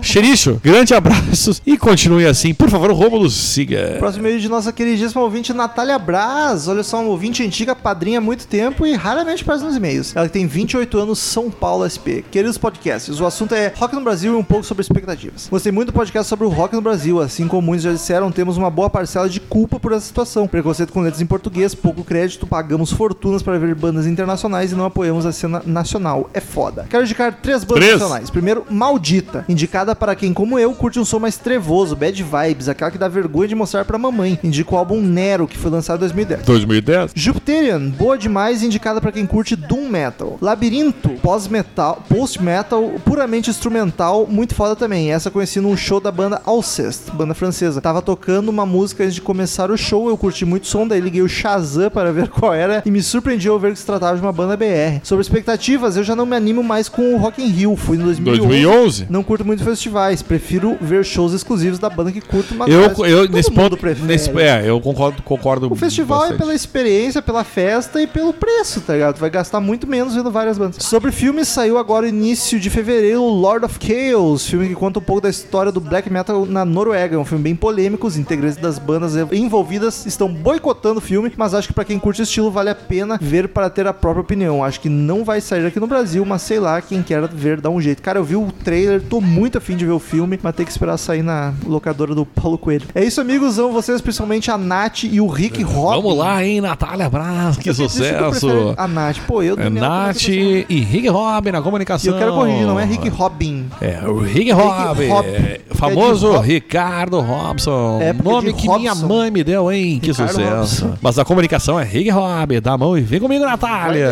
S6: Xericho, grande abraços e continue assim. Por favor, Rômulo, siga.
S1: Próximo e-mail de nossa queridíssima ouvinte Natália Braz. Olha só, uma ouvinte antiga, padrinha há muito tempo e raramente aparece nos e-mails. Ela tem 28 anos, São Paulo SP. Queridos podcasts, o assunto é rock no Brasil e um pouco sobre expectativas. Gostei muito do podcast sobre o rock no Brasil. Assim como muitos já disseram, temos uma boa parcela de culpa por essa situação. Preconceito com letras em português, pouco crédito, pagamos fortunas para ver bandas internacionais e não apoiamos a cena nacional. É foda. Quero indicar três bandas
S6: Três.
S1: nacionais. Primeiro, Maldita, indicada para quem, como eu, curte um som mais trevoso, bad vibes, aquela que dá vergonha de mostrar pra mamãe. Indico o álbum Nero, que foi lançado em 2010.
S6: 2010.
S1: Jupiterian, boa demais, indicada pra quem curte Doom Metal. Labirinto, pós-metal, post-metal, puramente instrumental, muito foda também. Essa eu conheci num show da banda Alcest, banda francesa. Tava tocando uma música antes de começar o show, eu curti muito o som, daí liguei o Shazam para ver qual era e me surpreendi ao ver que se tratava de uma banda BR. Sobre expectativas, eu já não me animo mais com o Rock in Rio, fui no 2011.
S6: 2011.
S1: Não curto muito festivais, prefiro ver shows exclusivos da banda que curto, mas
S6: Eu, eu
S1: todo
S6: nesse ponto,
S1: prefere.
S6: nesse, é, eu concordo, concordo
S1: O festival é
S6: bastante.
S1: pela experiência, pela festa e pelo preço, tá ligado? Tu vai gastar muito menos vendo várias bandas. Sobre filmes, saiu agora início de fevereiro Lord of Chaos, filme que conta um pouco da história do black metal na Noruega. É um filme bem polêmico, os integrantes das bandas envolvidas estão boicotando o filme, mas acho que pra quem curte o estilo vale a pena ver para ter a própria opinião. Acho que não vai sair aqui no Brasil, mas sei lá, quem quer ver dá um jeito. Cara, eu vi o trailer, tô muito afim de ver o filme, mas tem que esperar sair na locadora do Paulo Coelho. É isso, amigos, amo vocês, principalmente a Nath e o Rick Robin.
S6: Vamos lá, hein, Natália Braz, que sucesso.
S1: A Nath, pô, eu
S6: É Nath
S1: nessa
S6: e Rick Robin na
S1: E
S6: comunicação.
S1: eu quero corrigir, não é Rick Robin.
S6: É, o Rick Robin.
S1: Robin.
S6: é, o famoso
S1: É Rob-
S6: Ricardo Robson.
S1: É, porque
S6: Nome
S1: de
S6: que minha
S1: Robson.
S6: mãe me deu, hein? Que
S1: Ricardo
S6: sucesso.
S1: Robson.
S6: Mas a comunicação é Rick Robin. Dá a mão e vem comigo, Natália.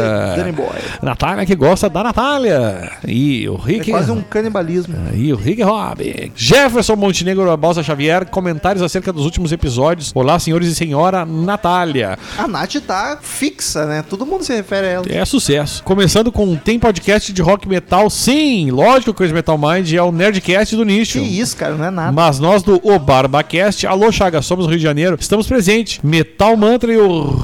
S6: Natália que gosta da Natália. E o
S1: É
S6: Rick.
S1: quase um canibalismo.
S6: E o Rick Robin. Jefferson Montenegro Barbosa Xavier, comentários acerca dos últimos episódios. Olá, senhores e senhora Natália.
S1: A Nath tá fixa, né? Todo mundo se refere a ela.
S6: É sucesso. Começando com tem podcast de rock metal? Sim, lógico que o Crazy Metal Mind é o Nerdcast do nicho.
S1: Que isso, cara, não é nada.
S6: Mas nós do O Barbacast, alô Chaga, somos do Rio de Janeiro, estamos presentes. Metal Mantra e o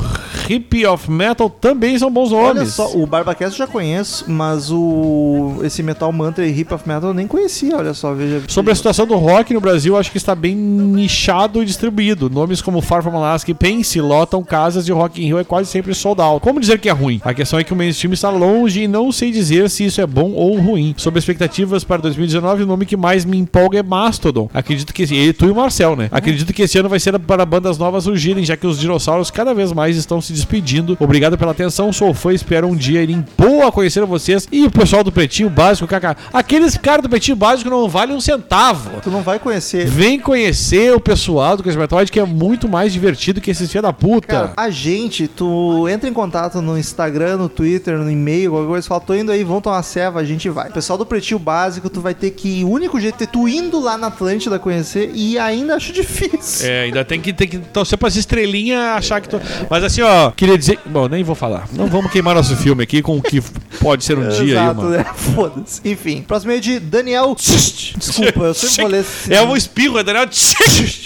S6: Hip of Metal também são bons nomes.
S1: Olha só, o Barbacast eu já conheço, mas o esse Metal Mantra e Hip of Metal eu nem conhecia, olha só, veja.
S6: Sobre a situação do rock no Brasil, acho que está bem nichado e distribuído. Nomes como Far From Alaska e Pense lotam casas de Rock in Rio é quase sempre sold out. Como dizer que é ruim? A questão é que o mainstream está longe e não sei dizer se isso é bom ou ruim. Sobre expectativas para 2019, o nome que mais me empolga é Mastodon. Acredito que esse, e tu e o Marcel, né? Acredito que esse ano vai ser para bandas novas surgirem, já que os dinossauros cada vez mais estão se despedindo. Obrigado pela atenção, sou fã, espero um dia ir em boa conhecer vocês e o pessoal do Pretinho Básico, kaká. Aqueles caras do Pretinho Básico não valem um centavo.
S1: Tu não vai conhecer.
S6: Vem conhecer o pessoal do Crazy Metal que é muito mais divertido que esses filha da puta.
S1: Cara, a gente, tu entra em contato no Instagram, no Twitter, no e-mail, qualquer coisa, fala, tô indo aí, vão tomar ceva, a gente vai. Pessoal do Pretinho Básico, tu vai ter que. O único jeito é tu indo lá na Atlântida conhecer e ainda acho difícil.
S6: É, ainda tem que, tem que torcer pras estrelinhas achar que tu. Mas assim, ó, queria dizer. Bom, nem vou falar. Não vamos queimar nosso filme aqui com o que pode ser um dia aí,
S1: Exato,
S6: mano.
S1: né? Foda-se. Enfim, próximo é de Daniel. Desculpa, eu sempre ler esse-
S6: É um espirro, é Daniel.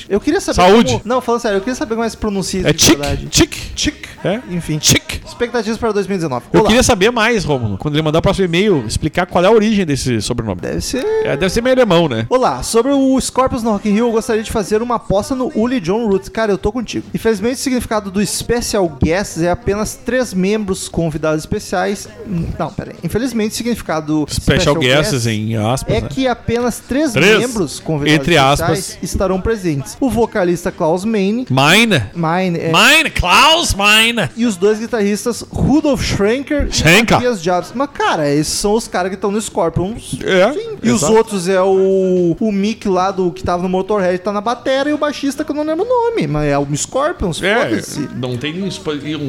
S1: Eu queria saber.
S6: Saúde.
S1: Como... Não, falando sério, eu queria saber como é que se pronuncia
S6: É
S1: isso
S6: tic,
S1: verdade.
S6: tic,
S1: Tic.
S6: É?
S1: Enfim.
S6: tic.
S1: Expectativas para 2019.
S6: Eu
S1: Olá.
S6: queria saber mais, Romulo, quando ele mandar o próximo e-mail, explicar qual é a origem desse sobrenome.
S1: Deve ser.
S6: É, deve ser meio alemão, né?
S1: Olá, sobre o Scorpions no Rock in Rio, eu gostaria de fazer uma aposta no Uli John Roots. Cara, eu tô contigo. Infelizmente, o significado do Special Guests é apenas três membros convidados especiais. Não, pera aí. Infelizmente, o significado do
S6: Special guests em aspas,
S1: é
S6: né?
S1: que apenas três,
S6: Três.
S1: membros convidados
S6: Entre aspas.
S1: estarão presentes. O vocalista Klaus Meine,
S6: Mine.
S1: Mine é,
S6: Mine, Klaus Mine.
S1: e os dois guitarristas Rudolf Schrenker
S6: Schenker.
S1: e Matthias Jobs. Mas, cara, esses são os caras que estão no Scorpions.
S6: É.
S1: Sim. E os
S6: exato.
S1: outros é o, o Mick lá do que tava no Motorhead, tá na bateria, e o baixista que eu não lembro o nome, mas é o Scorpions,
S6: É, não tem um,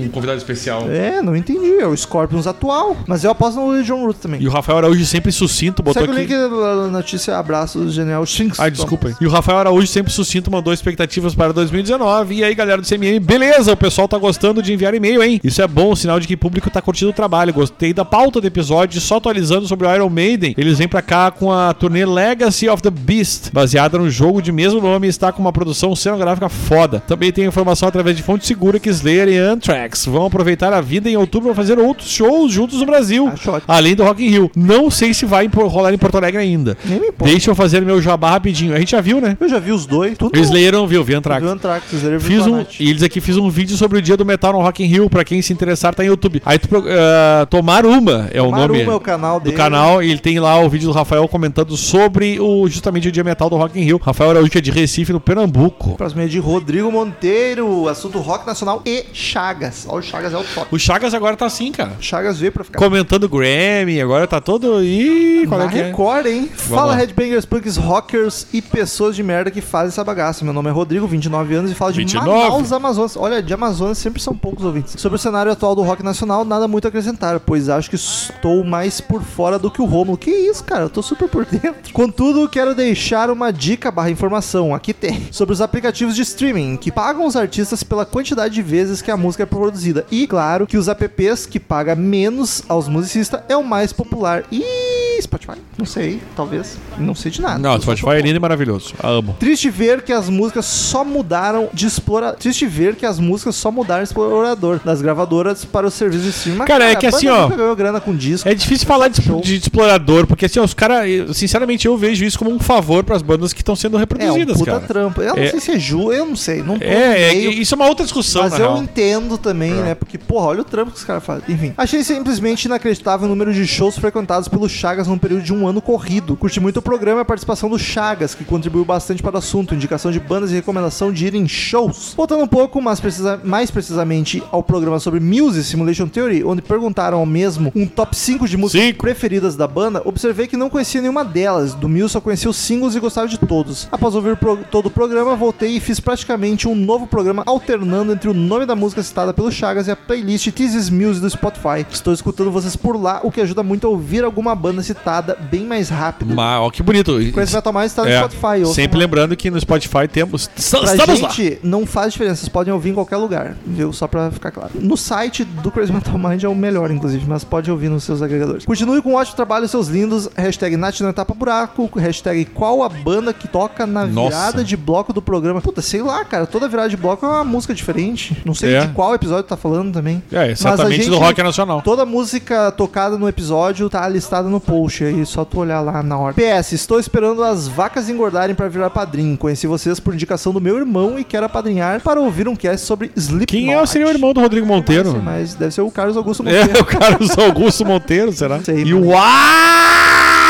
S6: um convidado especial.
S1: É, não entendi, é o Scorpions atual. Mas eu aposto no John Root também.
S6: E o Rafael Araújo sempre sucinto botou
S1: Segue o
S6: aqui.
S1: link da notícia, abraço do Genial Shinks.
S6: Ah, desculpa aí. E o Rafael Araújo sempre sucinto mandou expectativas para 2019. E aí, galera do CMM, beleza, o pessoal tá gostando de enviar e-mail, hein? Isso é bom, sinal de que o público tá curtindo o trabalho. Gostei da pauta do episódio, só atualizando sobre o Iron Maiden. Eles vêm pra cá com a turnê Legacy of the Beast, baseada no jogo de mesmo nome e está com uma produção cenográfica foda. Também tem informação através de fonte segura que Slayer e Anthrax vão aproveitar a vida em outubro para fazer outros shows juntos no Brasil. Além do Rock in Rio. Não sei se vai rolar em Porto Alegre ainda.
S1: Nem me importa.
S6: Deixa eu fazer meu jabá rapidinho. A gente já viu, né?
S1: Eu já vi os dois, tudo
S6: O Slayer não viu, vi Anthrax.
S1: viu Anthrax, Slayer
S6: Fiz um, e eles aqui fiz um vídeo sobre o dia do metal no Rock in Rio, pra quem se interessar, tá em YouTube. Aí tu ah, Tomar Uma é o
S1: Tomar
S6: nome
S1: Uma é o canal
S6: do
S1: dele.
S6: canal, e ele tem lá o vídeo do Rafael comentando sobre o justamente o dia metal do Rock in Rio. Rafael Araújo é de Recife, no Pernambuco.
S1: Próximo é de Rodrigo Monteiro, assunto rock nacional e Chagas. Ó, o Chagas é o top.
S6: O Chagas agora tá assim, cara.
S1: Chagas veio pra ficar.
S6: Comentando Grammy, agora tá todo. Ih, qual
S1: Na
S6: é que é?
S1: Record, hein? Fala
S6: lá.
S1: headbangers, punks, rockers e pessoas de merda que fazem essa bagaça. Meu nome é Rodrigo, 29 anos e falo de
S6: 29?
S1: Manaus, Amazonas. Olha, de Amazonas sempre são poucos ouvintes. Sobre o cenário atual do rock nacional, nada muito a acrescentar, pois acho que estou mais por fora do que o Romulo. Que isso, cara? Eu tô super por dentro. Contudo, quero deixar uma dica barra informação, aqui tem, sobre os aplicativos de streaming, que pagam os artistas pela quantidade de vezes que a música é produzida. E, claro, que os apps que paga menos aos musicistas é o mais popular. E Spotify? Não sei, talvez. Não sei de nada.
S6: Não, Spotify é lindo e maravilhoso. Amo.
S1: Triste ver que as músicas só mudaram de explorador. Triste ver que as músicas só mudaram de explorador das gravadoras para o serviço de streaming.
S6: Cara, é que
S1: a banda
S6: assim, ó,
S1: ganhou grana com disco.
S6: É difícil falar de, de explorador, porque assim, ó, os caras, sinceramente, eu vejo isso como um favor pras bandas que estão sendo
S1: É um
S6: reproduzidas,
S1: puta
S6: cara.
S1: trampo. Eu não
S6: É.
S1: sei se é ju, eu não sei. Não
S6: É, é, isso é uma outra discussão,
S1: Mas eu
S6: real. É.
S1: entendo também, né? Porque, porra, olha o trampo que os caras fazem. Enfim, achei simplesmente inacreditável o número de shows frequentados pelo Chagas num período de um ano corrido. Curti muito o programa e a participação do Chagas, que contribuiu bastante para o assunto, indicação de bandas e recomendação de ir em shows. Voltando um pouco, mas precisa, mais precisamente ao programa sobre Music Simulation Theory, onde perguntaram ao mesmo um top 5 de músicas
S6: Cinco.
S1: preferidas da banda, observei que não conhecia nenhuma delas. Do Muse só conhecia os singles e gostava de todos. Após ouvir pro- todo o programa, voltei e fiz praticamente um novo programa alternando entre o nome da música citada pelo Chagas e a playlist This Is Music do Spotify. Estou escutando vocês por lá, o que ajuda muito a ouvir alguma banda citada bem mais rápido.
S6: Mas, ó, que bonito.
S1: Conhece Metal Mais está no
S6: É,
S1: Spotify.
S6: sempre
S1: lá.
S6: lembrando que no Spotify temos.
S1: Pra
S6: Estamos lá.
S1: gente, não faz diferença. Vocês podem ouvir em qualquer lugar, viu? Só pra ficar claro. No site do Crazy Metal Mind é o melhor, inclusive, mas pode ouvir nos seus agregadores. Continue com um ótimo trabalho, seus lindos. Hashtag Nath não tapa buraco. Hashtag qual a banda que toca na
S6: Nossa.
S1: virada de bloco do programa. Puta, sei lá, cara. Toda virada de bloco é uma música diferente. Não sei
S6: É.
S1: de qual episódio tá falando também.
S6: É, exatamente do
S1: gente-
S6: rock nacional.
S1: Toda música tocada no episódio tá listada no post aí, só tu olhar lá na hora. PS, estou esperando as vacas engordarem pra virar padrinho. Conheci vocês por indicação do meu irmão e quero apadrinhar para ouvir um cast sobre Slipknot.
S6: Quem é o seria o irmão do Rodrigo Monteiro?
S1: Mas, mas deve ser o Carlos Augusto Monteiro.
S6: É, o Carlos Augusto Monteiro, será?
S1: Sei,
S6: e o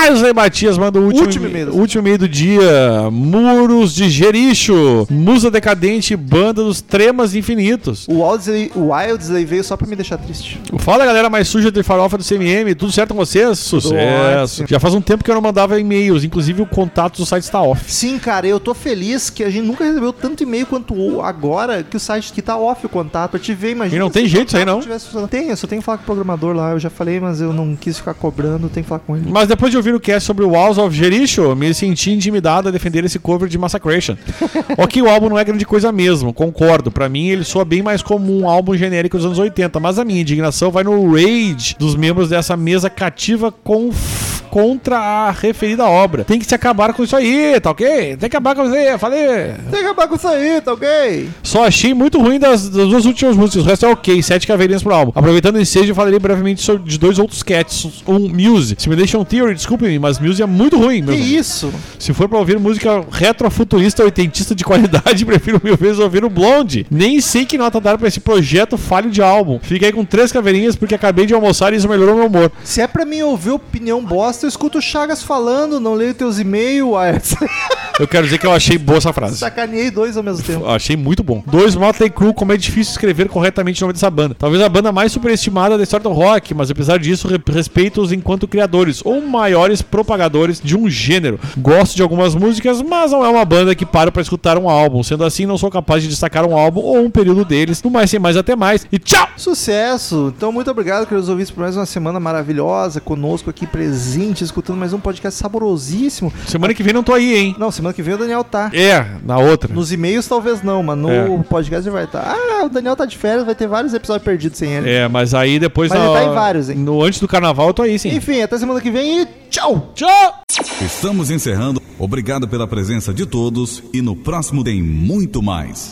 S6: Wesley Matias manda o último,
S1: Último e-mail.
S6: último e-mail do dia. Muros de Jericho. Musa Decadente, banda dos Tremas Infinitos.
S1: O Wildsley, o Wildsley veio só pra me deixar triste.
S6: Fala galera mais suja de farofa do CMM, tudo certo com vocês? Sucesso. Já faz um tempo que eu não mandava e-mails, inclusive o contato do site está off.
S1: Sim, cara, eu tô feliz que a gente nunca recebeu tanto e-mail quanto agora que o site que tá off o contato. Pra te ver, imagina.
S6: E não tem jeito isso aí, não?
S1: tivesse. Tem, eu só tenho que falar com o programador lá. Eu já falei, mas eu não quis ficar cobrando, tem que falar com ele.
S6: Mas depois de ouvir ouvir o cast sobre Walls of Jericho, me senti intimidado a defender esse cover de Massacration. ok, o álbum não é grande coisa mesmo, concordo. Pra mim, ele soa bem mais como um álbum genérico dos anos 80, mas a minha indignação vai no rage dos membros dessa mesa cativa com contra a referida obra. Tem que se acabar com isso aí, tá ok? Tem que acabar com isso aí, falei.
S1: Tem que acabar com isso aí, tá ok?
S6: Só achei muito ruim das, das duas últimas músicas. O resto é ok, sete caveirinhas pro álbum. Aproveitando o ensejo, eu falarei brevemente sobre, de dois outros cats. Um Muse. Simulation Theory, desculpe-me, mas Muse é muito ruim,
S1: Que
S6: meu.
S1: isso?
S6: Se for pra ouvir música retrofuturista oitentista de qualidade, prefiro mil vezes ouvir o Blonde. Nem sei que nota dar pra esse projeto falho de álbum. Aí com três caveirinhas porque acabei de almoçar e isso melhorou meu humor.
S1: Se é pra mim ouvir opinião bosta, eu escuto o Chagas falando, não leio teus e-mails.
S6: Eu quero dizer que eu achei boa essa frase.
S1: Sacaneei dois ao mesmo tempo.
S6: Achei muito bom. Dois Motley Crue, como é difícil escrever corretamente o nome dessa banda. Talvez a banda mais superestimada da história do rock, mas apesar disso, re- respeito-os enquanto criadores ou maiores propagadores de um gênero. Gosto de algumas músicas, mas não é uma banda que paro pra escutar um álbum. Sendo assim, não sou capaz de destacar um álbum ou um período deles. No mais, sem mais, até mais. E tchau!
S1: Sucesso! Então, muito obrigado, queridos ouvintes, por mais uma semana maravilhosa conosco aqui presente, escutando mais um podcast saborosíssimo.
S6: Semana que vem não tô aí, hein?
S1: Não, semana que vem o Daniel tá.
S6: É, na outra.
S1: Nos e-mails talvez não, mas no
S6: É.
S1: podcast ele vai estar. Ah, o Daniel tá de férias, vai ter vários episódios perdidos sem ele.
S6: É, mas aí depois
S1: Mas
S6: na-
S1: ele tá em vários, hein?
S6: No antes do carnaval eu tô aí, sim.
S1: Enfim, até semana que vem e tchau!
S6: Tchau!
S7: Estamos encerrando. Obrigado pela presença de todos e no próximo tem muito mais.